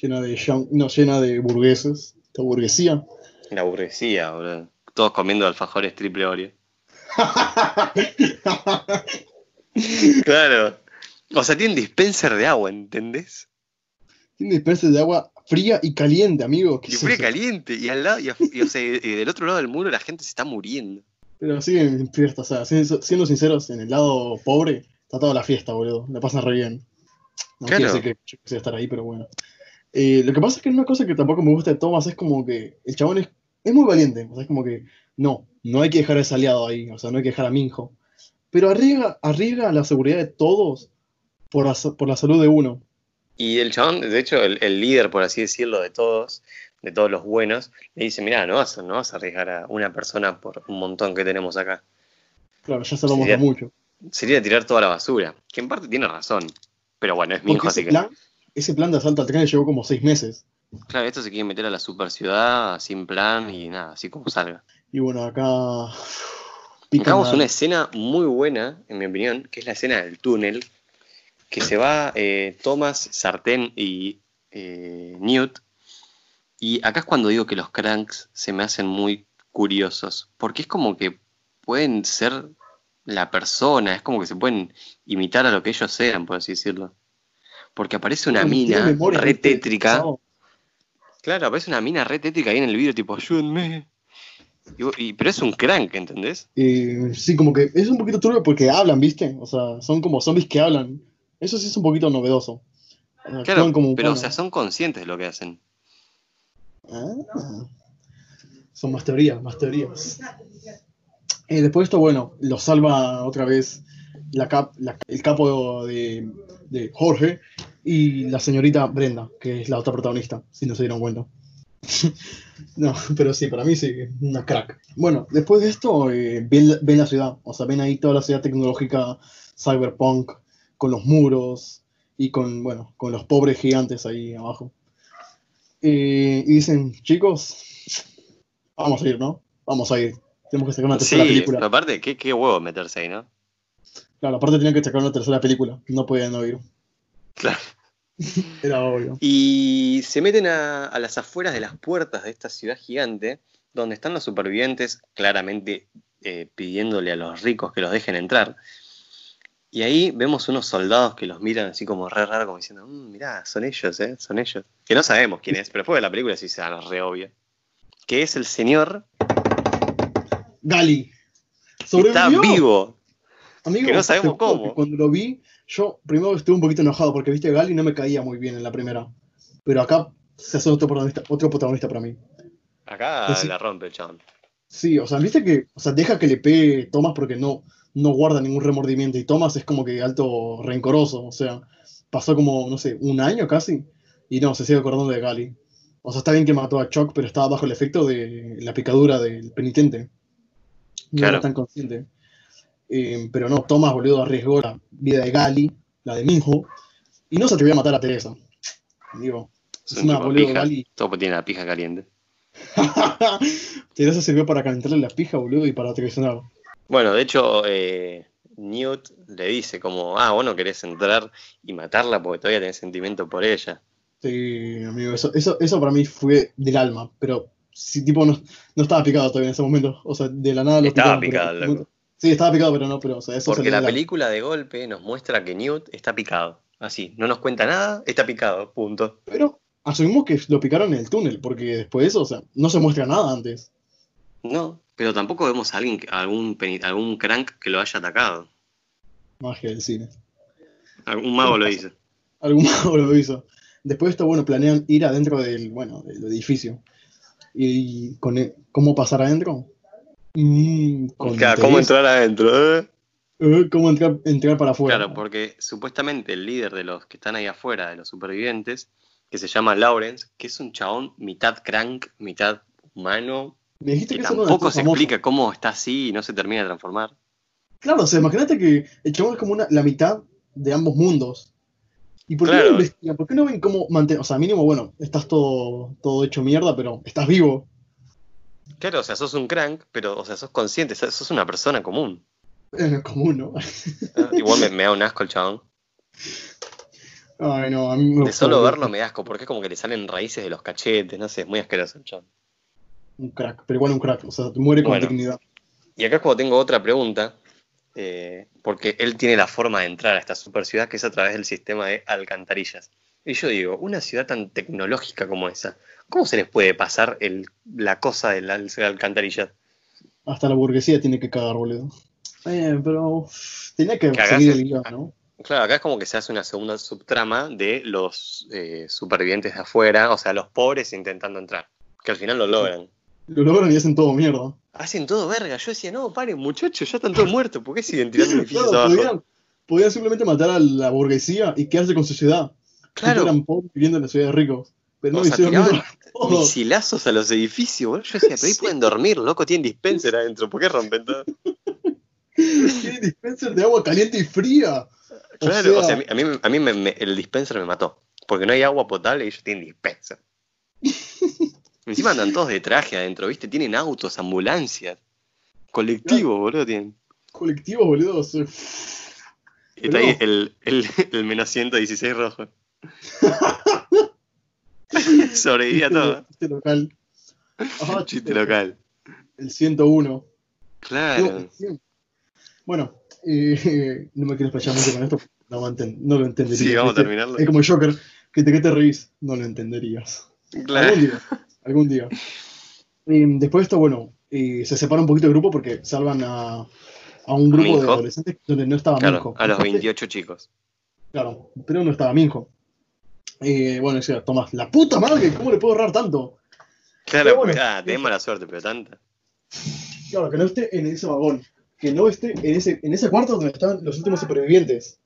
[SPEAKER 2] llena de, no, llena de burgueses, la burguesía.
[SPEAKER 1] La burguesía, boludo. Todos comiendo alfajores triple Oreo. claro. O sea, tiene un dispenser de agua, ¿entendés?
[SPEAKER 2] Tiene dispenser de agua fría y caliente, amigo. ¿Qué
[SPEAKER 1] Y fría
[SPEAKER 2] eso?
[SPEAKER 1] caliente, y al lado, y, y, o sea, y del otro lado del muro la gente se está muriendo.
[SPEAKER 2] Pero siguen en fiesta, o sea, siendo, sinceros, en el lado pobre está toda la fiesta, boludo. La pasan re bien. No
[SPEAKER 1] Claro.
[SPEAKER 2] quiere decir que yo quisiera estar ahí, pero bueno. Eh, lo que pasa es que una cosa que tampoco me gusta de Thomas es como que el chabón es, es muy valiente. O sea, es como que no, no hay que dejar a ese aliado ahí, o sea, no hay que dejar a Minjo. Pero arriesga, arriesga la seguridad de todos por la, por la salud de uno.
[SPEAKER 1] Y el chabón, de hecho, el, el líder, por así decirlo, de todos, de todos los buenos, le dice, mira, no vas, a- no vas a arriesgar a una persona por un montón que tenemos acá.
[SPEAKER 2] Claro, ya se lo
[SPEAKER 1] Sería-
[SPEAKER 2] mucho.
[SPEAKER 1] Sería tirar toda la basura. Que en parte tiene razón. Pero bueno, es mi hijo, así
[SPEAKER 2] ese
[SPEAKER 1] que...
[SPEAKER 2] plan, ese plan de asalto al tren llevó como seis meses.
[SPEAKER 1] Claro, esto se quiere meter a la super ciudad sin plan y nada, así como salga.
[SPEAKER 2] Y bueno, acá. la-
[SPEAKER 1] una escena muy buena, en mi opinión, que es la escena del túnel, que se va eh, Thomas, Sartén y eh, Newt. Y acá es cuando digo que los cranks se me hacen muy curiosos, porque es como que pueden ser la persona, es como que se pueden imitar a lo que ellos eran, por así decirlo. Porque aparece una mina
[SPEAKER 2] memoria,
[SPEAKER 1] re tétrica. Claro, aparece una mina re tétrica ahí en el video, tipo, ayúdenme. Y y- pero es un crank, ¿entendés?
[SPEAKER 2] Eh, sí, como que es un poquito turbio porque hablan, ¿viste? O sea, son como zombies que hablan. Eso sí es un poquito novedoso.
[SPEAKER 1] Claro,
[SPEAKER 2] como
[SPEAKER 1] pero o sea, son conscientes de lo que hacen.
[SPEAKER 2] Ah. Son más teorías, más teorías. Eh, después de esto, bueno, lo salva otra vez el capo de, de Jorge y la señorita Brenda, que es la otra protagonista, si no se dieron cuenta. no, pero sí, para mí sí, una crack. Bueno, después de esto, eh, ven, ven la ciudad, o sea, ven ahí toda la ciudad tecnológica, cyberpunk, con los muros y con, bueno, con los pobres gigantes ahí abajo. Y dicen, chicos, vamos a ir, ¿no? Vamos a ir. Tenemos que sacar una tercera
[SPEAKER 1] Sí,
[SPEAKER 2] película.
[SPEAKER 1] pero aparte, qué, qué huevo meterse ahí, ¿no?
[SPEAKER 2] Claro, aparte tenían que sacar una tercera película. No podían no ir.
[SPEAKER 1] Claro.
[SPEAKER 2] Era obvio.
[SPEAKER 1] Y se meten a, a las afueras de las puertas de esta ciudad gigante, donde están los supervivientes claramente eh, pidiéndole a los ricos que los dejen entrar. Y ahí vemos unos soldados que los miran así como re raro, como diciendo, "Mm, mirá, son ellos, ¿eh? Son ellos. Que no sabemos quién es, pero después de la película sí se dan re obvio. Que es el señor
[SPEAKER 2] Gali.
[SPEAKER 1] está vivo.
[SPEAKER 2] Amigo,
[SPEAKER 1] que no sabemos cómo.
[SPEAKER 2] Cuando lo vi, yo primero estuve un poquito enojado porque viste Gali no me caía muy bien en la primera. Pero acá se hace otro protagonista, otro protagonista para mí.
[SPEAKER 1] Acá
[SPEAKER 2] sí.
[SPEAKER 1] la rompe el chabón.
[SPEAKER 2] Sí, o sea, viste que, o sea, deja que le pegue Thomas porque no, no guarda ningún remordimiento. Y Thomas es como que alto rencoroso. O sea, pasó como, no sé, un año casi. Y no, se sigue acordando de Gali. O sea, está bien que mató a Chuck, pero estaba bajo el efecto de la picadura del penitente. No
[SPEAKER 1] Claro.
[SPEAKER 2] era tan consciente. Eh, pero no, Thomas, boludo, arriesgó la vida de Gali, la de Minho, y no se atrevió a matar a Teresa. Digo,
[SPEAKER 1] Es
[SPEAKER 2] Es
[SPEAKER 1] un
[SPEAKER 2] una boludo,
[SPEAKER 1] pija.
[SPEAKER 2] Gali.
[SPEAKER 1] Todo tiene la pija caliente.
[SPEAKER 2] Teresa sirvió para calentarle la pija, boludo, y para traicionar.
[SPEAKER 1] Bueno, de hecho, eh, Newt le dice como, ah, vos no querés entrar y matarla porque todavía tenés sentimiento por ella.
[SPEAKER 2] Sí, amigo, eso, eso, eso para mí fue del alma, pero si tipo no, no estaba picado todavía en ese momento. O sea, de la nada lo
[SPEAKER 1] Estaba
[SPEAKER 2] pero-
[SPEAKER 1] picado, loco.
[SPEAKER 2] Sí, estaba picado, pero no, pero o sea, eso
[SPEAKER 1] Porque la
[SPEAKER 2] alma.
[SPEAKER 1] película de golpe nos muestra que Newt está picado. Así, no nos cuenta nada, está picado, punto.
[SPEAKER 2] Pero asumimos que lo picaron en el túnel, porque después de eso, o sea, no se muestra nada antes.
[SPEAKER 1] No, pero tampoco vemos a alguien, algún, algún crank que lo haya atacado.
[SPEAKER 2] Magia del cine.
[SPEAKER 1] Algún mago lo dice.
[SPEAKER 2] Algún mago lo hizo. Después de esto, bueno, planean ir adentro del, bueno, del edificio. Y, con e- cómo pasar adentro. Mm, con
[SPEAKER 1] Claro, ¿Cómo entrar adentro? eh?
[SPEAKER 2] Eh, cómo entrar, entrar para afuera.
[SPEAKER 1] Claro, porque supuestamente el líder de los que están ahí afuera, de los supervivientes, que se llama Lawrence, que es un chabón mitad crank, mitad humano,
[SPEAKER 2] Me dijiste
[SPEAKER 1] que
[SPEAKER 2] que
[SPEAKER 1] tampoco se
[SPEAKER 2] famoso.
[SPEAKER 1] explica cómo está así y no se termina de transformar.
[SPEAKER 2] Claro, o sea, imagínate que el chabón es como una, la mitad de ambos mundos. ¿Y por qué
[SPEAKER 1] Claro.
[SPEAKER 2] no investigan? ¿Por qué no ven cómo mantener? O sea, mínimo, bueno, estás todo, todo hecho mierda, pero estás vivo.
[SPEAKER 1] Claro, o sea, sos un crank, pero, o sea, sos consciente, sos una persona común.
[SPEAKER 2] Es común, ¿no?
[SPEAKER 1] Igual me, me da un asco el chabón.
[SPEAKER 2] Ay, no, a mí me
[SPEAKER 1] De solo verlo me da asco, porque es como que le salen raíces de los cachetes, no sé, es muy asqueroso el chabón.
[SPEAKER 2] Un crack, pero igual un crack, o sea, te muere con
[SPEAKER 1] Bueno.
[SPEAKER 2] dignidad.
[SPEAKER 1] Y acá es cuando tengo otra pregunta, eh, porque él tiene la forma de entrar a esta super ciudad que es a través del sistema de alcantarillas. Y yo digo, una ciudad tan tecnológica como esa, ¿cómo se les puede pasar el, la cosa de las alcantarillas?
[SPEAKER 2] Hasta la burguesía tiene que cagar, boludo. Eh, pero tenía que
[SPEAKER 1] Cagás
[SPEAKER 2] seguir el guion, ¿no?
[SPEAKER 1] Claro, acá es como que se hace una segunda subtrama de los eh, supervivientes de afuera, o sea, los pobres intentando entrar, que al final lo logran.
[SPEAKER 2] Lo logran y hacen todo mierda.
[SPEAKER 1] Hacen todo verga. Yo decía, no, paren, muchachos, ya están todos muertos. ¿Por qué siguen tirando edificios
[SPEAKER 2] Claro,
[SPEAKER 1] abajo?
[SPEAKER 2] podían, podían simplemente matar a la burguesía y quedarse con su ciudad.
[SPEAKER 1] Claro.
[SPEAKER 2] Eran pobres viviendo en la ciudad de ricos. Pero no
[SPEAKER 1] O
[SPEAKER 2] lo
[SPEAKER 1] sea,
[SPEAKER 2] hicieron todo.
[SPEAKER 1] misilazos a los edificios, boludo. Yo decía, pero ahí
[SPEAKER 2] Sí.
[SPEAKER 1] pueden dormir, loco, tienen dispenser adentro. ¿Por qué rompen todo?
[SPEAKER 2] Tiene dispenser de agua caliente y fría.
[SPEAKER 1] Claro, o sea,
[SPEAKER 2] sea-
[SPEAKER 1] a mí, a mí, a mí me- me- el dispenser me mató. Porque no hay agua potable y ellos tienen dispenser. Encima andan todos de traje adentro, ¿viste? Tienen autos, ambulancias. Colectivo, boludo, tienen.
[SPEAKER 2] Colectivo, boludo.
[SPEAKER 1] está ahí el, el, el menos 116 rojo. Sobrevivía todo.
[SPEAKER 2] Chiste local. Ajá,
[SPEAKER 1] Chiste local.
[SPEAKER 2] El 101.
[SPEAKER 1] Claro.
[SPEAKER 2] No, el 100. Bueno, eh, no me quiero explayar mucho con esto. No, no lo entenderías.
[SPEAKER 1] Sí, vamos a terminarlo.
[SPEAKER 2] Es como el Joker. Que te, que te reís, no lo entenderías.
[SPEAKER 1] Claro.
[SPEAKER 2] Algún día. Después de esto, bueno, eh, se separa un poquito el grupo porque salvan a, a un grupo de adolescentes donde no estaba
[SPEAKER 1] Claro,
[SPEAKER 2] Minjo.
[SPEAKER 1] a los
[SPEAKER 2] Aparte,
[SPEAKER 1] 28 chicos.
[SPEAKER 2] Claro, pero no estaba Minjo. Eh, bueno, decía, Tomás, la puta madre, ¿cómo le puedo ahorrar tanto?
[SPEAKER 1] Claro,
[SPEAKER 2] bueno,
[SPEAKER 1] ah, tenés mala suerte, pero tanta.
[SPEAKER 2] Claro, que no esté en ese vagón, que no esté en ese, en ese cuarto donde están los últimos supervivientes.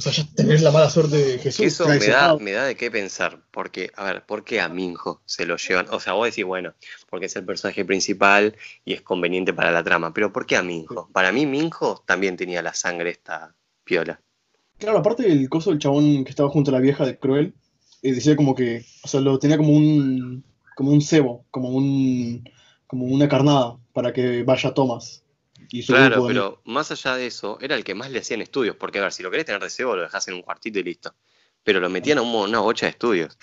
[SPEAKER 2] O sea, ya tenés la mala suerte de Jesús.
[SPEAKER 1] Eso me da, me da de qué pensar. Porque, a ver, ¿por qué a Minjo se lo llevan? O sea, vos decís, bueno, porque es el personaje principal y es conveniente para la trama. Pero ¿por qué a Minjo? Para mí, Minjo también tenía la sangre esta piola.
[SPEAKER 2] Claro, aparte del coso del chabón que estaba junto a la vieja de Cruel, eh, decía como que, o sea, lo tenía como un, como un cebo, como un, como una carnada para que vaya Thomas. Y su
[SPEAKER 1] Claro,
[SPEAKER 2] de-
[SPEAKER 1] pero más allá de eso, era el que más le hacían estudios. Porque, a ver, si lo querés tener de cebo, lo dejás en un cuartito y listo. Pero lo metían a un- una bocha de estudios.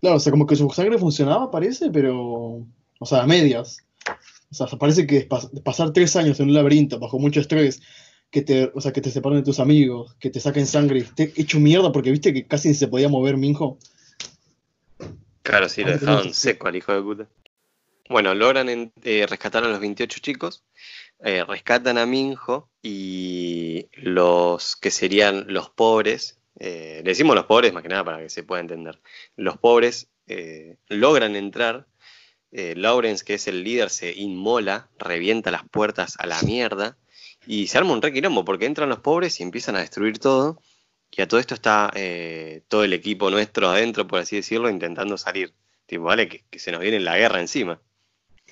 [SPEAKER 2] Claro, o sea, como que su sangre funcionaba, parece, pero, o sea, a medias. O sea, parece que pas- pasar tres años en un laberinto bajo mucho estrés, que te, o sea, que te separen de tus amigos, que te saquen sangre y esté hecho mierda porque viste que casi se podía mover Minjo.
[SPEAKER 1] Claro, sí, lo dejaron seco al hijo de puta. Bueno, logran eh, rescatar a los 28 chicos, eh, rescatan a Minjo y los que serían los pobres, eh, le decimos los pobres más que nada para que se pueda entender, los pobres eh, logran entrar, Lawrence, que es el líder, se inmola, revienta las puertas a la mierda y se arma un requilombo porque entran los pobres y empiezan a destruir todo. Y a todo esto está todo el equipo nuestro adentro, por así decirlo, intentando salir. Tipo, vale, que se nos viene la guerra encima.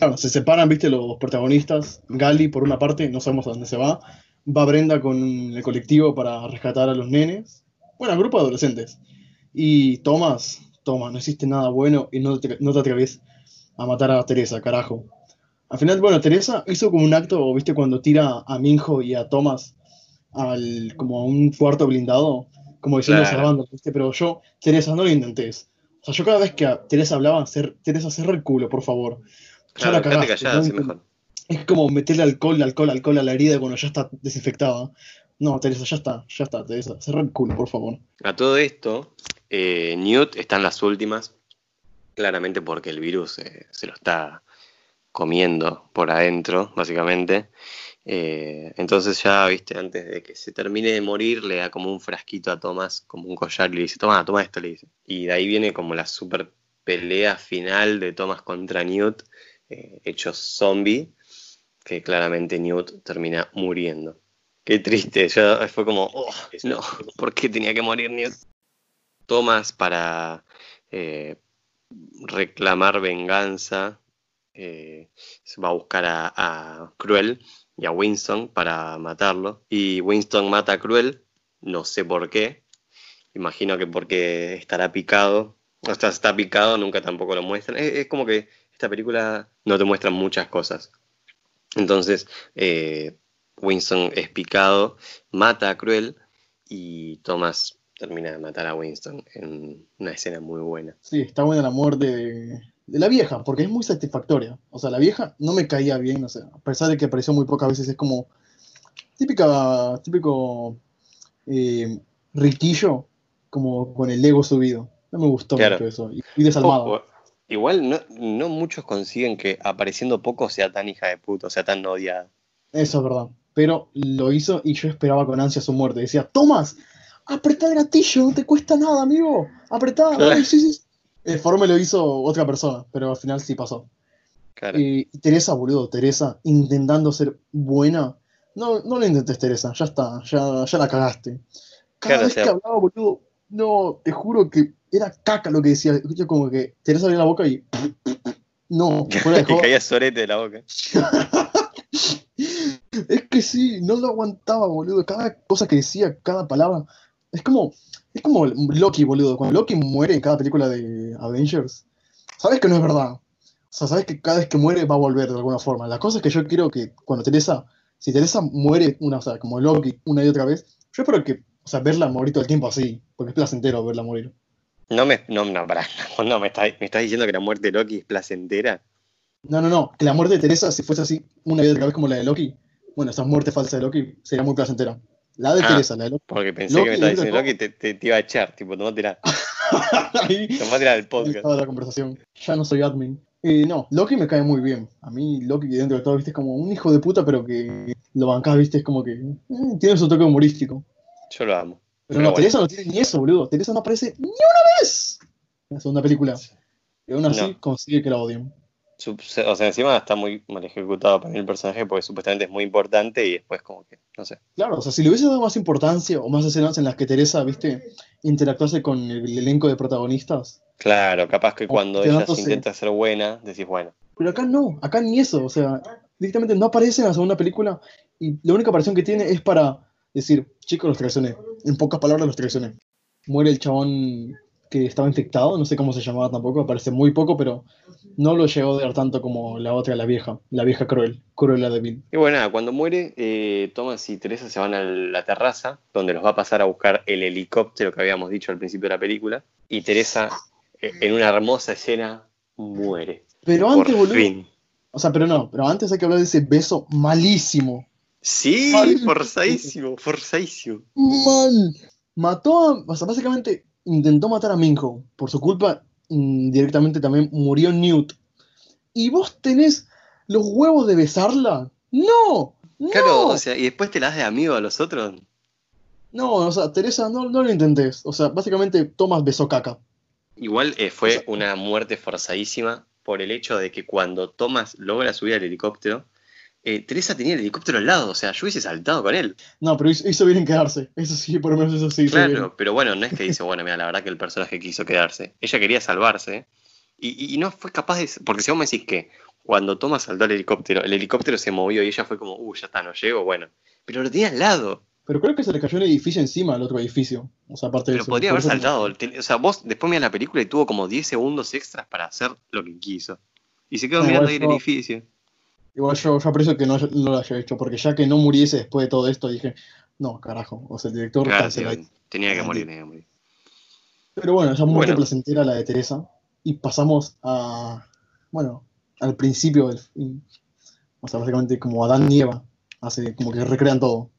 [SPEAKER 2] Claro, se separan, viste, los protagonistas. Gali, por una parte, no sabemos a dónde se va. Va Brenda con el colectivo para rescatar a los nenes. Bueno, grupo de adolescentes. Y Tomás, Tomás, no hiciste nada bueno y no te, no te atreves a matar a Teresa, carajo. Al final, bueno, Teresa hizo como un acto, viste, cuando tira a Minjo y a Tomás al, como a un cuarto blindado, como diciendo
[SPEAKER 1] Claro.
[SPEAKER 2] salvando, viste, pero yo, Teresa, no lo intentes. O sea, yo cada vez que a Teresa hablaba, cer- Teresa, cerra el culo, por favor.
[SPEAKER 1] Claro,
[SPEAKER 2] la cagaste,
[SPEAKER 1] callada, mejor.
[SPEAKER 2] es como meterle alcohol, alcohol, alcohol a la herida cuando ya está desinfectada. No, Teresa, ya está, ya está, Teresa. Cerra el culo, por favor.
[SPEAKER 1] A todo esto, eh, Newt está en las últimas, claramente porque el virus eh, se lo está comiendo por adentro, básicamente. Eh, entonces ya, viste, antes de que se termine de morir, le da como un frasquito a Thomas, como un collar, y le dice, toma, toma esto, le dice. Y de ahí viene como la super pelea final de Thomas contra Newt, eh, hecho zombie, que claramente Newt termina muriendo. Qué triste, ya fue como, oh, no, ¿por qué tenía que morir Newt? Thomas para eh, reclamar venganza eh, va a buscar a, Cruel y a Winston para matarlo. Y Winston mata a Cruel, no sé por qué. Imagino que porque estará picado. O sea, está picado, nunca tampoco lo muestran. Es, es como que esta película no te muestra muchas cosas. Entonces, eh, Winston es picado, mata a Cruel y Thomas termina de matar a Winston en una escena muy buena.
[SPEAKER 2] Sí, está buena la muerte de, de la vieja, porque es muy satisfactoria. O sea, la vieja no me caía bien, o sea, a pesar de que apareció muy pocas veces, es como. típica, típico eh, riquillo, como con el ego subido. No me gustó
[SPEAKER 1] Claro.
[SPEAKER 2] mucho eso. Y, y desalmado.
[SPEAKER 1] Ojo, igual no, no muchos consiguen que apareciendo poco sea tan hija de puta, sea tan odiada.
[SPEAKER 2] Eso es verdad. Pero lo hizo y yo esperaba con ansia su muerte. Decía, Tomás, apretá el gatillo, no te cuesta nada, amigo. Apretá.
[SPEAKER 1] Claro.
[SPEAKER 2] Ay, sí, sí. El forme lo hizo otra persona, pero al final sí pasó.
[SPEAKER 1] Claro.
[SPEAKER 2] Y Teresa, boludo, Teresa, intentando ser buena. No, no lo intentes, Teresa, ya está, ya, ya la cagaste. Cada
[SPEAKER 1] Claro,
[SPEAKER 2] vez
[SPEAKER 1] o sea-
[SPEAKER 2] que hablaba, boludo, no, te juro que era caca lo que decía. Escucha como que Teresa abría la boca y. No, fuera de
[SPEAKER 1] caía sorete de la boca.
[SPEAKER 2] Es que sí, no lo aguantaba, boludo. Cada cosa que decía, cada palabra. Es como, es como Loki, boludo. Cuando Loki muere en cada película de Avengers, sabes que no es verdad. O sea, sabes que cada vez que muere va a volver de alguna forma. La cosa es que yo quiero que cuando Teresa, si Teresa muere, una, o sea, como Loki, una y otra vez, yo espero que, o sea, verla morir todo el tiempo así, porque es placentero verla morir.
[SPEAKER 1] No me, no, no, pará, no, me estás me estás diciendo que la muerte de Loki es placentera.
[SPEAKER 2] No, no, no. Que la muerte de Teresa, si fuese así una y otra vez como la de Loki, bueno, esa muerte falsa de Loki sería muy placentera. La de
[SPEAKER 1] Ah.
[SPEAKER 2] Teresa, la de Loki.
[SPEAKER 1] Porque pensé
[SPEAKER 2] Loki,
[SPEAKER 1] que me estabas diciendo. Loki te, te, te iba a echar, tipo, tomátela, tomátela del podcast.
[SPEAKER 2] estaba la conversación. Ya no soy admin. Eh, no, Loki me cae muy bien. A mí Loki dentro de todo, viste, es como un hijo de puta, pero que lo bancás, viste, es como que eh, tiene su toque humorístico.
[SPEAKER 1] Yo lo amo.
[SPEAKER 2] Pero,
[SPEAKER 1] Pero
[SPEAKER 2] no. Teresa no tiene ni eso, boludo. Teresa no aparece ni una vez en la segunda película. Y aún así
[SPEAKER 1] No.
[SPEAKER 2] consigue que la odien.
[SPEAKER 1] O sea, encima está muy mal ejecutado para mí el personaje porque supuestamente es muy importante y después como que, no sé.
[SPEAKER 2] Claro, o sea, si le hubiese dado más importancia o más escenas en las que Teresa, viste, interactuase con el elenco de protagonistas.
[SPEAKER 1] Claro, capaz que cuando ella se intenta ser buena, decís, bueno,
[SPEAKER 2] Pero acá no, acá ni eso, o sea, directamente no aparece en la segunda película y la única aparición que tiene es para decir, chicos, los traicioné. En pocas palabras, los traicioné. Muere el chabón que estaba infectado, no sé cómo se llamaba tampoco, aparece muy poco, pero no lo llegó a dar tanto como la otra, la vieja, la vieja cruel, cruela de Bill.
[SPEAKER 1] Y bueno, nada, cuando muere, eh, Thomas y Teresa se van a la terraza, donde los va a pasar a buscar el helicóptero que habíamos dicho al principio de la película. Y Teresa, eh, en una hermosa escena, muere.
[SPEAKER 2] Pero antes, boludo, o sea, pero no, pero antes hay que hablar de ese beso malísimo.
[SPEAKER 1] Sí, forzadísimo, forzadísimo.
[SPEAKER 2] Mal. Mató a. O sea, básicamente intentó matar a Minho. Por su culpa, directamente también murió Newt. ¿Y vos tenés los huevos de besarla? ¡No! ¡No!
[SPEAKER 1] Claro, o sea, y después te las de amigo a los otros.
[SPEAKER 2] No, o sea, Teresa, no, no lo intentes. O sea, básicamente Thomas besó caca.
[SPEAKER 1] Igual eh, fue
[SPEAKER 2] O sea-
[SPEAKER 1] una muerte forzadísima por el hecho de que cuando Thomas logra subir al helicóptero, eh, Teresa tenía el helicóptero al lado, o sea, yo hubiese saltado con él.
[SPEAKER 2] No, pero hizo, hizo bien en quedarse. Eso sí, por lo menos eso sí. hizo bien.
[SPEAKER 1] Claro, pero bueno, no es que dice, bueno, mira, la verdad que el personaje quiso quedarse. Ella quería salvarse y, no fue capaz de... Porque si vos me decís que cuando Thomas saltó al helicóptero, el helicóptero se movió y ella fue como, uh, ya está, no llego, bueno. Pero lo tenía al lado,
[SPEAKER 2] Pero creo que se le cayó un edificio encima al otro edificio. O sea, aparte de
[SPEAKER 1] pero
[SPEAKER 2] eso.
[SPEAKER 1] podría haber saltado. O sea, vos después mirás la película y tuvo como 10 segundos extras para hacer lo que quiso. Y se quedó
[SPEAKER 2] No,
[SPEAKER 1] mirando ahí el edificio.
[SPEAKER 2] Igual yo, yo aprecio que no, no lo haya hecho, porque ya que no muriese después de todo esto, dije, no, carajo. O sea, el director
[SPEAKER 1] Claro, tenía que morir, tenía que morir.
[SPEAKER 2] Pero bueno, esa muerte
[SPEAKER 1] Bueno.
[SPEAKER 2] placentera la de Teresa. Y pasamos a, bueno, al principio del film. O sea, básicamente como Adán y Eva. Hace como que recrean todo.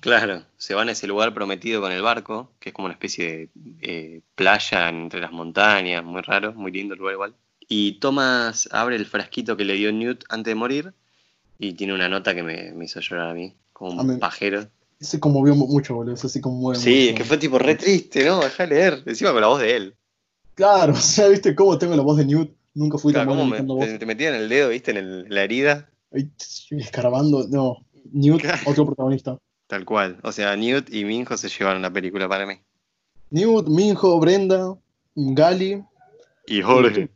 [SPEAKER 1] Claro, se van a ese lugar prometido con el barco, que es como una especie de eh, playa entre las montañas, muy raro, muy lindo el lugar igual. Y Thomas abre el frasquito que le dio Newt antes de morir y tiene una nota que me, me hizo llorar a mí, como un pajero.
[SPEAKER 2] Se conmovió mu- mucho, boludo. Eso sí conmueve
[SPEAKER 1] Sí,
[SPEAKER 2] mucho.
[SPEAKER 1] es que fue tipo re triste, ¿no? Deja de leer, encima con la voz de él.
[SPEAKER 2] Claro, o sea, ¿viste cómo tengo la voz de Newt? Nunca fui
[SPEAKER 1] Claro,
[SPEAKER 2] tan bueno
[SPEAKER 1] me- te, te metían el dedo, viste, en el- la herida.
[SPEAKER 2] Ahí, escarbando. No, Newt,
[SPEAKER 1] Claro.
[SPEAKER 2] otro protagonista.
[SPEAKER 1] Tal cual. O sea, Newt y Minjo se llevaron la película para mí.
[SPEAKER 2] Newt, Minjo, Brenda, Gali
[SPEAKER 1] Y Jorge.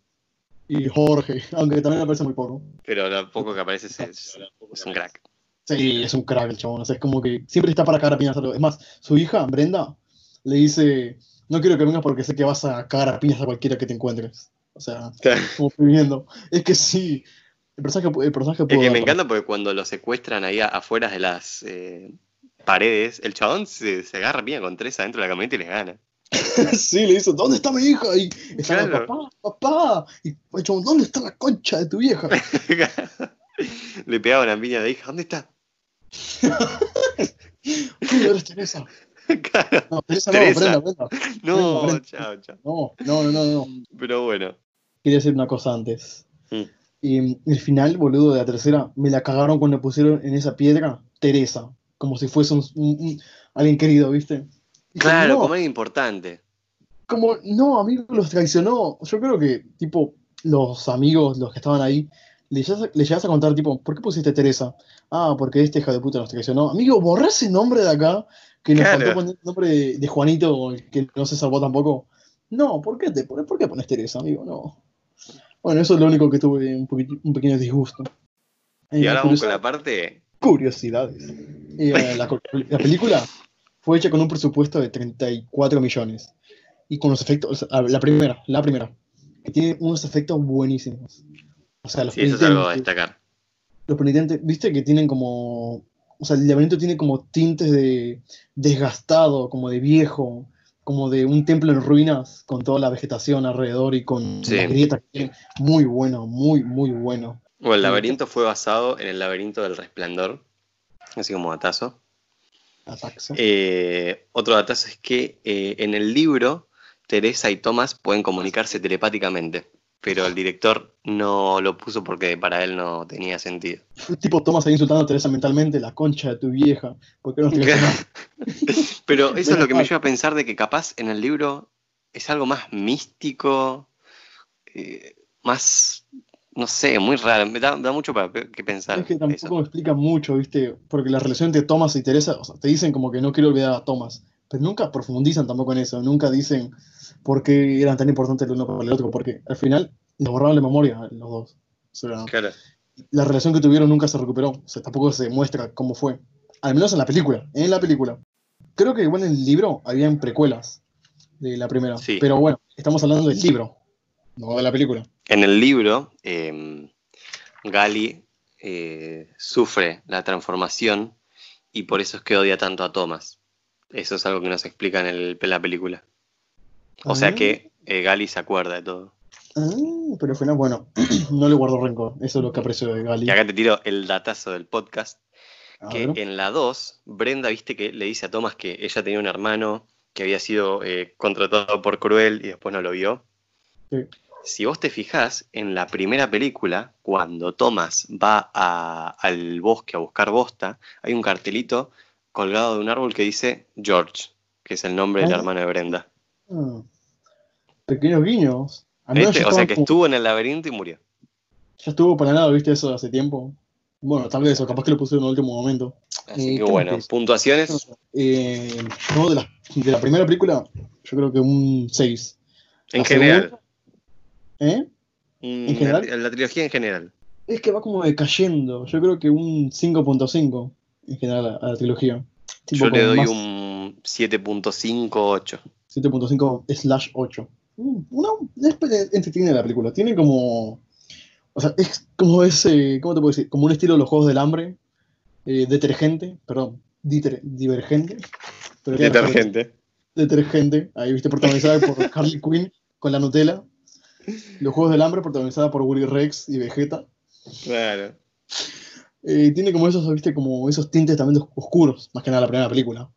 [SPEAKER 2] Y Jorge. Aunque también me parece muy poco.
[SPEAKER 1] Pero lo poco que aparece es, es- es un crack.
[SPEAKER 2] Sí, es un crack el chabón. O sea, es como que siempre está para cagar a piñas a. Es más, su hija, Brenda, le dice: No quiero que vengas porque sé que vas a cagar a piñas a cualquiera que te encuentres. O sea, como estoy viendo. Es que sí. El personaje, el personaje
[SPEAKER 1] Es
[SPEAKER 2] pudo
[SPEAKER 1] que me encanta porque cuando lo secuestran ahí afuera de las eh, paredes, el chabón se, se agarra bien con tres adentro de la camioneta y les gana.
[SPEAKER 2] sí, le dice: ¿Dónde está mi hija? Y está
[SPEAKER 1] Claro.
[SPEAKER 2] papá, papá. Y chabón, ¿dónde está la concha de tu vieja?
[SPEAKER 1] le pegaba una piña de hija, ¿dónde está?
[SPEAKER 2] Uy, eres Teresa.
[SPEAKER 1] claro.
[SPEAKER 2] No, Teresa,
[SPEAKER 1] Teresa.
[SPEAKER 2] no, Brenda, Brenda.
[SPEAKER 1] No, chao, chao.
[SPEAKER 2] No, no, no, no, no.
[SPEAKER 1] Pero bueno.
[SPEAKER 2] Quería decir una cosa antes.
[SPEAKER 1] Mm.
[SPEAKER 2] Y el final, boludo, de la tercera, me la cagaron cuando pusieron en esa piedra Teresa. Como si fuese un, un- un- alguien querido, ¿viste?
[SPEAKER 1] Claro,
[SPEAKER 2] no,
[SPEAKER 1] como algo importante.
[SPEAKER 2] como, no, amigo, los traicionó. Yo creo que, tipo, los amigos, los que estaban ahí, le llegas, le llegas a contar, tipo, ¿por qué pusiste Teresa? Ah, porque este hija de puta nos traicionó. Amigo, borrá ese nombre de acá, que nos faltó poner el nombre de, de Juanito, que no se salvó tampoco. No, ¿por qué, te pones, ¿por qué pones Teresa, amigo? No. Bueno, eso es lo único que tuve un, un pequeño disgusto.
[SPEAKER 1] Y
[SPEAKER 2] Eh,
[SPEAKER 1] ahora vamos con la parte.
[SPEAKER 2] Curiosidades. Eh, la película fue hecha con un presupuesto de 34 millones. Y con los efectos, la primera, la primera, que tiene unos efectos buenísimos. O sea, los
[SPEAKER 1] Sí, eso es algo a destacar.
[SPEAKER 2] los penitentes, viste que tienen como, o sea, el laberinto tiene como tintes de desgastado, como de viejo, como de un templo en ruinas, con toda la vegetación alrededor y con
[SPEAKER 1] Sí.
[SPEAKER 2] las grietas. Muy bueno, muy, muy bueno.
[SPEAKER 1] Bueno, el laberinto fue basado en el laberinto del resplandor. Así como datazo. Eh, otro datazo es que eh, en el libro Teresa y Thomas pueden comunicarse telepáticamente, pero el director no lo puso porque para él no tenía sentido.
[SPEAKER 2] Tipo, Thomas ahí insultando a Teresa mentalmente, la concha de tu vieja. ¿Por qué no
[SPEAKER 1] pero eso es lo que me lleva a pensar de que capaz en el libro es algo más místico, eh, más, no sé, muy raro. Me da, da mucho para que pensar.
[SPEAKER 2] Es que
[SPEAKER 1] eso.
[SPEAKER 2] tampoco explica mucho, ¿viste? Porque la relación entre Thomas y Teresa, o sea, te dicen como que no quiero olvidar a Thomas, pero nunca profundizan tampoco en eso, nunca dicen por qué eran tan importantes el uno para el otro, porque al final los borraron de memoria los dos. O sea,
[SPEAKER 1] Claro.
[SPEAKER 2] la relación que tuvieron nunca se recuperó, o sea, tampoco se muestra cómo fue. Al menos en la película, en la película. Creo que igual en el libro habían precuelas de la primera,
[SPEAKER 1] Sí.
[SPEAKER 2] pero bueno, estamos hablando del libro, no de la película.
[SPEAKER 1] En el libro, eh, Gali eh, sufre la transformación y por eso es que odia tanto a Thomas. Eso es algo que nos explica en, el- en la película. O sea
[SPEAKER 2] Ah.
[SPEAKER 1] que eh, Gali se acuerda de todo.
[SPEAKER 2] Ah, pero al final, bueno, no le guardo rencor, eso es lo que aprecio de Gali.
[SPEAKER 1] Y acá te tiro el datazo del podcast,
[SPEAKER 2] A
[SPEAKER 1] que
[SPEAKER 2] ver.
[SPEAKER 1] en la 2, Brenda, viste que le dice a Thomas que ella tenía un hermano que había sido eh, contratado por Cruel y después no lo vio.
[SPEAKER 2] Sí.
[SPEAKER 1] Si vos te fijás, en la primera película, cuando Thomas va a- al bosque a buscar bosta, hay un cartelito colgado de un árbol que dice George, que es el nombre del
[SPEAKER 2] Ah.
[SPEAKER 1] hermano de Brenda.
[SPEAKER 2] Ah, pequeños guiños. Al menos
[SPEAKER 1] ¿Viste?
[SPEAKER 2] ya
[SPEAKER 1] O sea que estuvo en el laberinto y murió.
[SPEAKER 2] ya estuvo planeado, ¿viste? Eso hace tiempo. Bueno, tal vez, o capaz que lo pusieron en el último momento.
[SPEAKER 1] Así
[SPEAKER 2] Eh,
[SPEAKER 1] que
[SPEAKER 2] ¿qué
[SPEAKER 1] bueno, puntuaciones.
[SPEAKER 2] Eh, no, de la, de la primera película, yo creo que un 6.
[SPEAKER 1] En
[SPEAKER 2] La
[SPEAKER 1] general.
[SPEAKER 2] segunda, ¿Eh? ¿En general?
[SPEAKER 1] La, la trilogía en general.
[SPEAKER 2] Es que va como decayendo. Yo creo que un 5.5 en general a, la trilogía. Tipo
[SPEAKER 1] Yo le doy
[SPEAKER 2] más
[SPEAKER 1] un 7.58.
[SPEAKER 2] 7.5 slash 8. Mm, Una, es entretiene la película. Tiene como. O sea, es como ese. ¿Cómo te puedo decir? Como un estilo de los juegos del hambre. eh, detergente, perdón. diter- divergente. Pero.
[SPEAKER 1] Detergente.
[SPEAKER 2] Detergente. Ahí viste, protagonizada por Harley Quinn con la Nutella. Los juegos del hambre, protagonizada por Willy Rex y Vegeta.
[SPEAKER 1] Claro.
[SPEAKER 2] Eh, tiene como esos, viste, como esos tintes también os- oscuros, más que nada la primera película.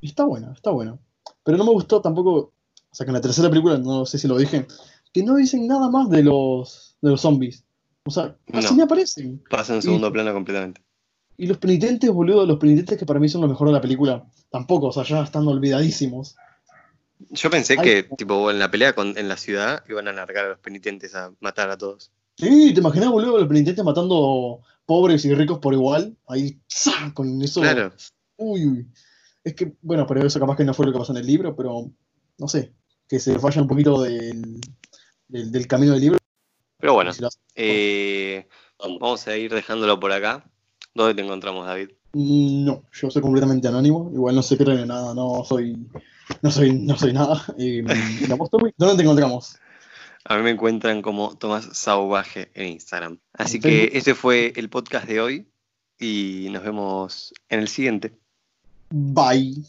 [SPEAKER 2] Y está buena, está buena. Pero no me gustó tampoco, o sea que en la tercera película, no sé si lo dije, que no dicen nada más de los, de los zombies. O sea, casi
[SPEAKER 1] No.
[SPEAKER 2] ni aparecen.
[SPEAKER 1] Pasa en
[SPEAKER 2] Y-
[SPEAKER 1] segundo plano completamente.
[SPEAKER 2] Y los penitentes, boludo, los penitentes que para mí son lo mejor de la película, tampoco, o sea, ya están olvidadísimos.
[SPEAKER 1] Yo pensé
[SPEAKER 2] Ay,
[SPEAKER 1] que, tipo, en la pelea con- en la ciudad iban a largar a los penitentes a matar a todos.
[SPEAKER 2] Sí, ¿te imaginas, boludo, los penitentes matando pobres y ricos por igual? Ahí, con eso.
[SPEAKER 1] Claro.
[SPEAKER 2] Uy, uy. Es que, bueno, pero eso capaz que no fue lo que pasó en el libro, pero no sé, que se falla un poquito del, del, del camino del libro.
[SPEAKER 1] Pero bueno,
[SPEAKER 2] Si lo hace-
[SPEAKER 1] eh, vamos a ir dejándolo por acá. ¿Dónde te encontramos, David?
[SPEAKER 2] Mm, No, yo soy completamente anónimo, igual no se cree en nada, no soy, no soy, no soy nada. Eh, digamos, Tommy, ¿Dónde te encontramos?
[SPEAKER 1] A mí me encuentran como Tomás Sauvaje en Instagram. Así que este fue el podcast de hoy y nos vemos en el siguiente.
[SPEAKER 2] Bye.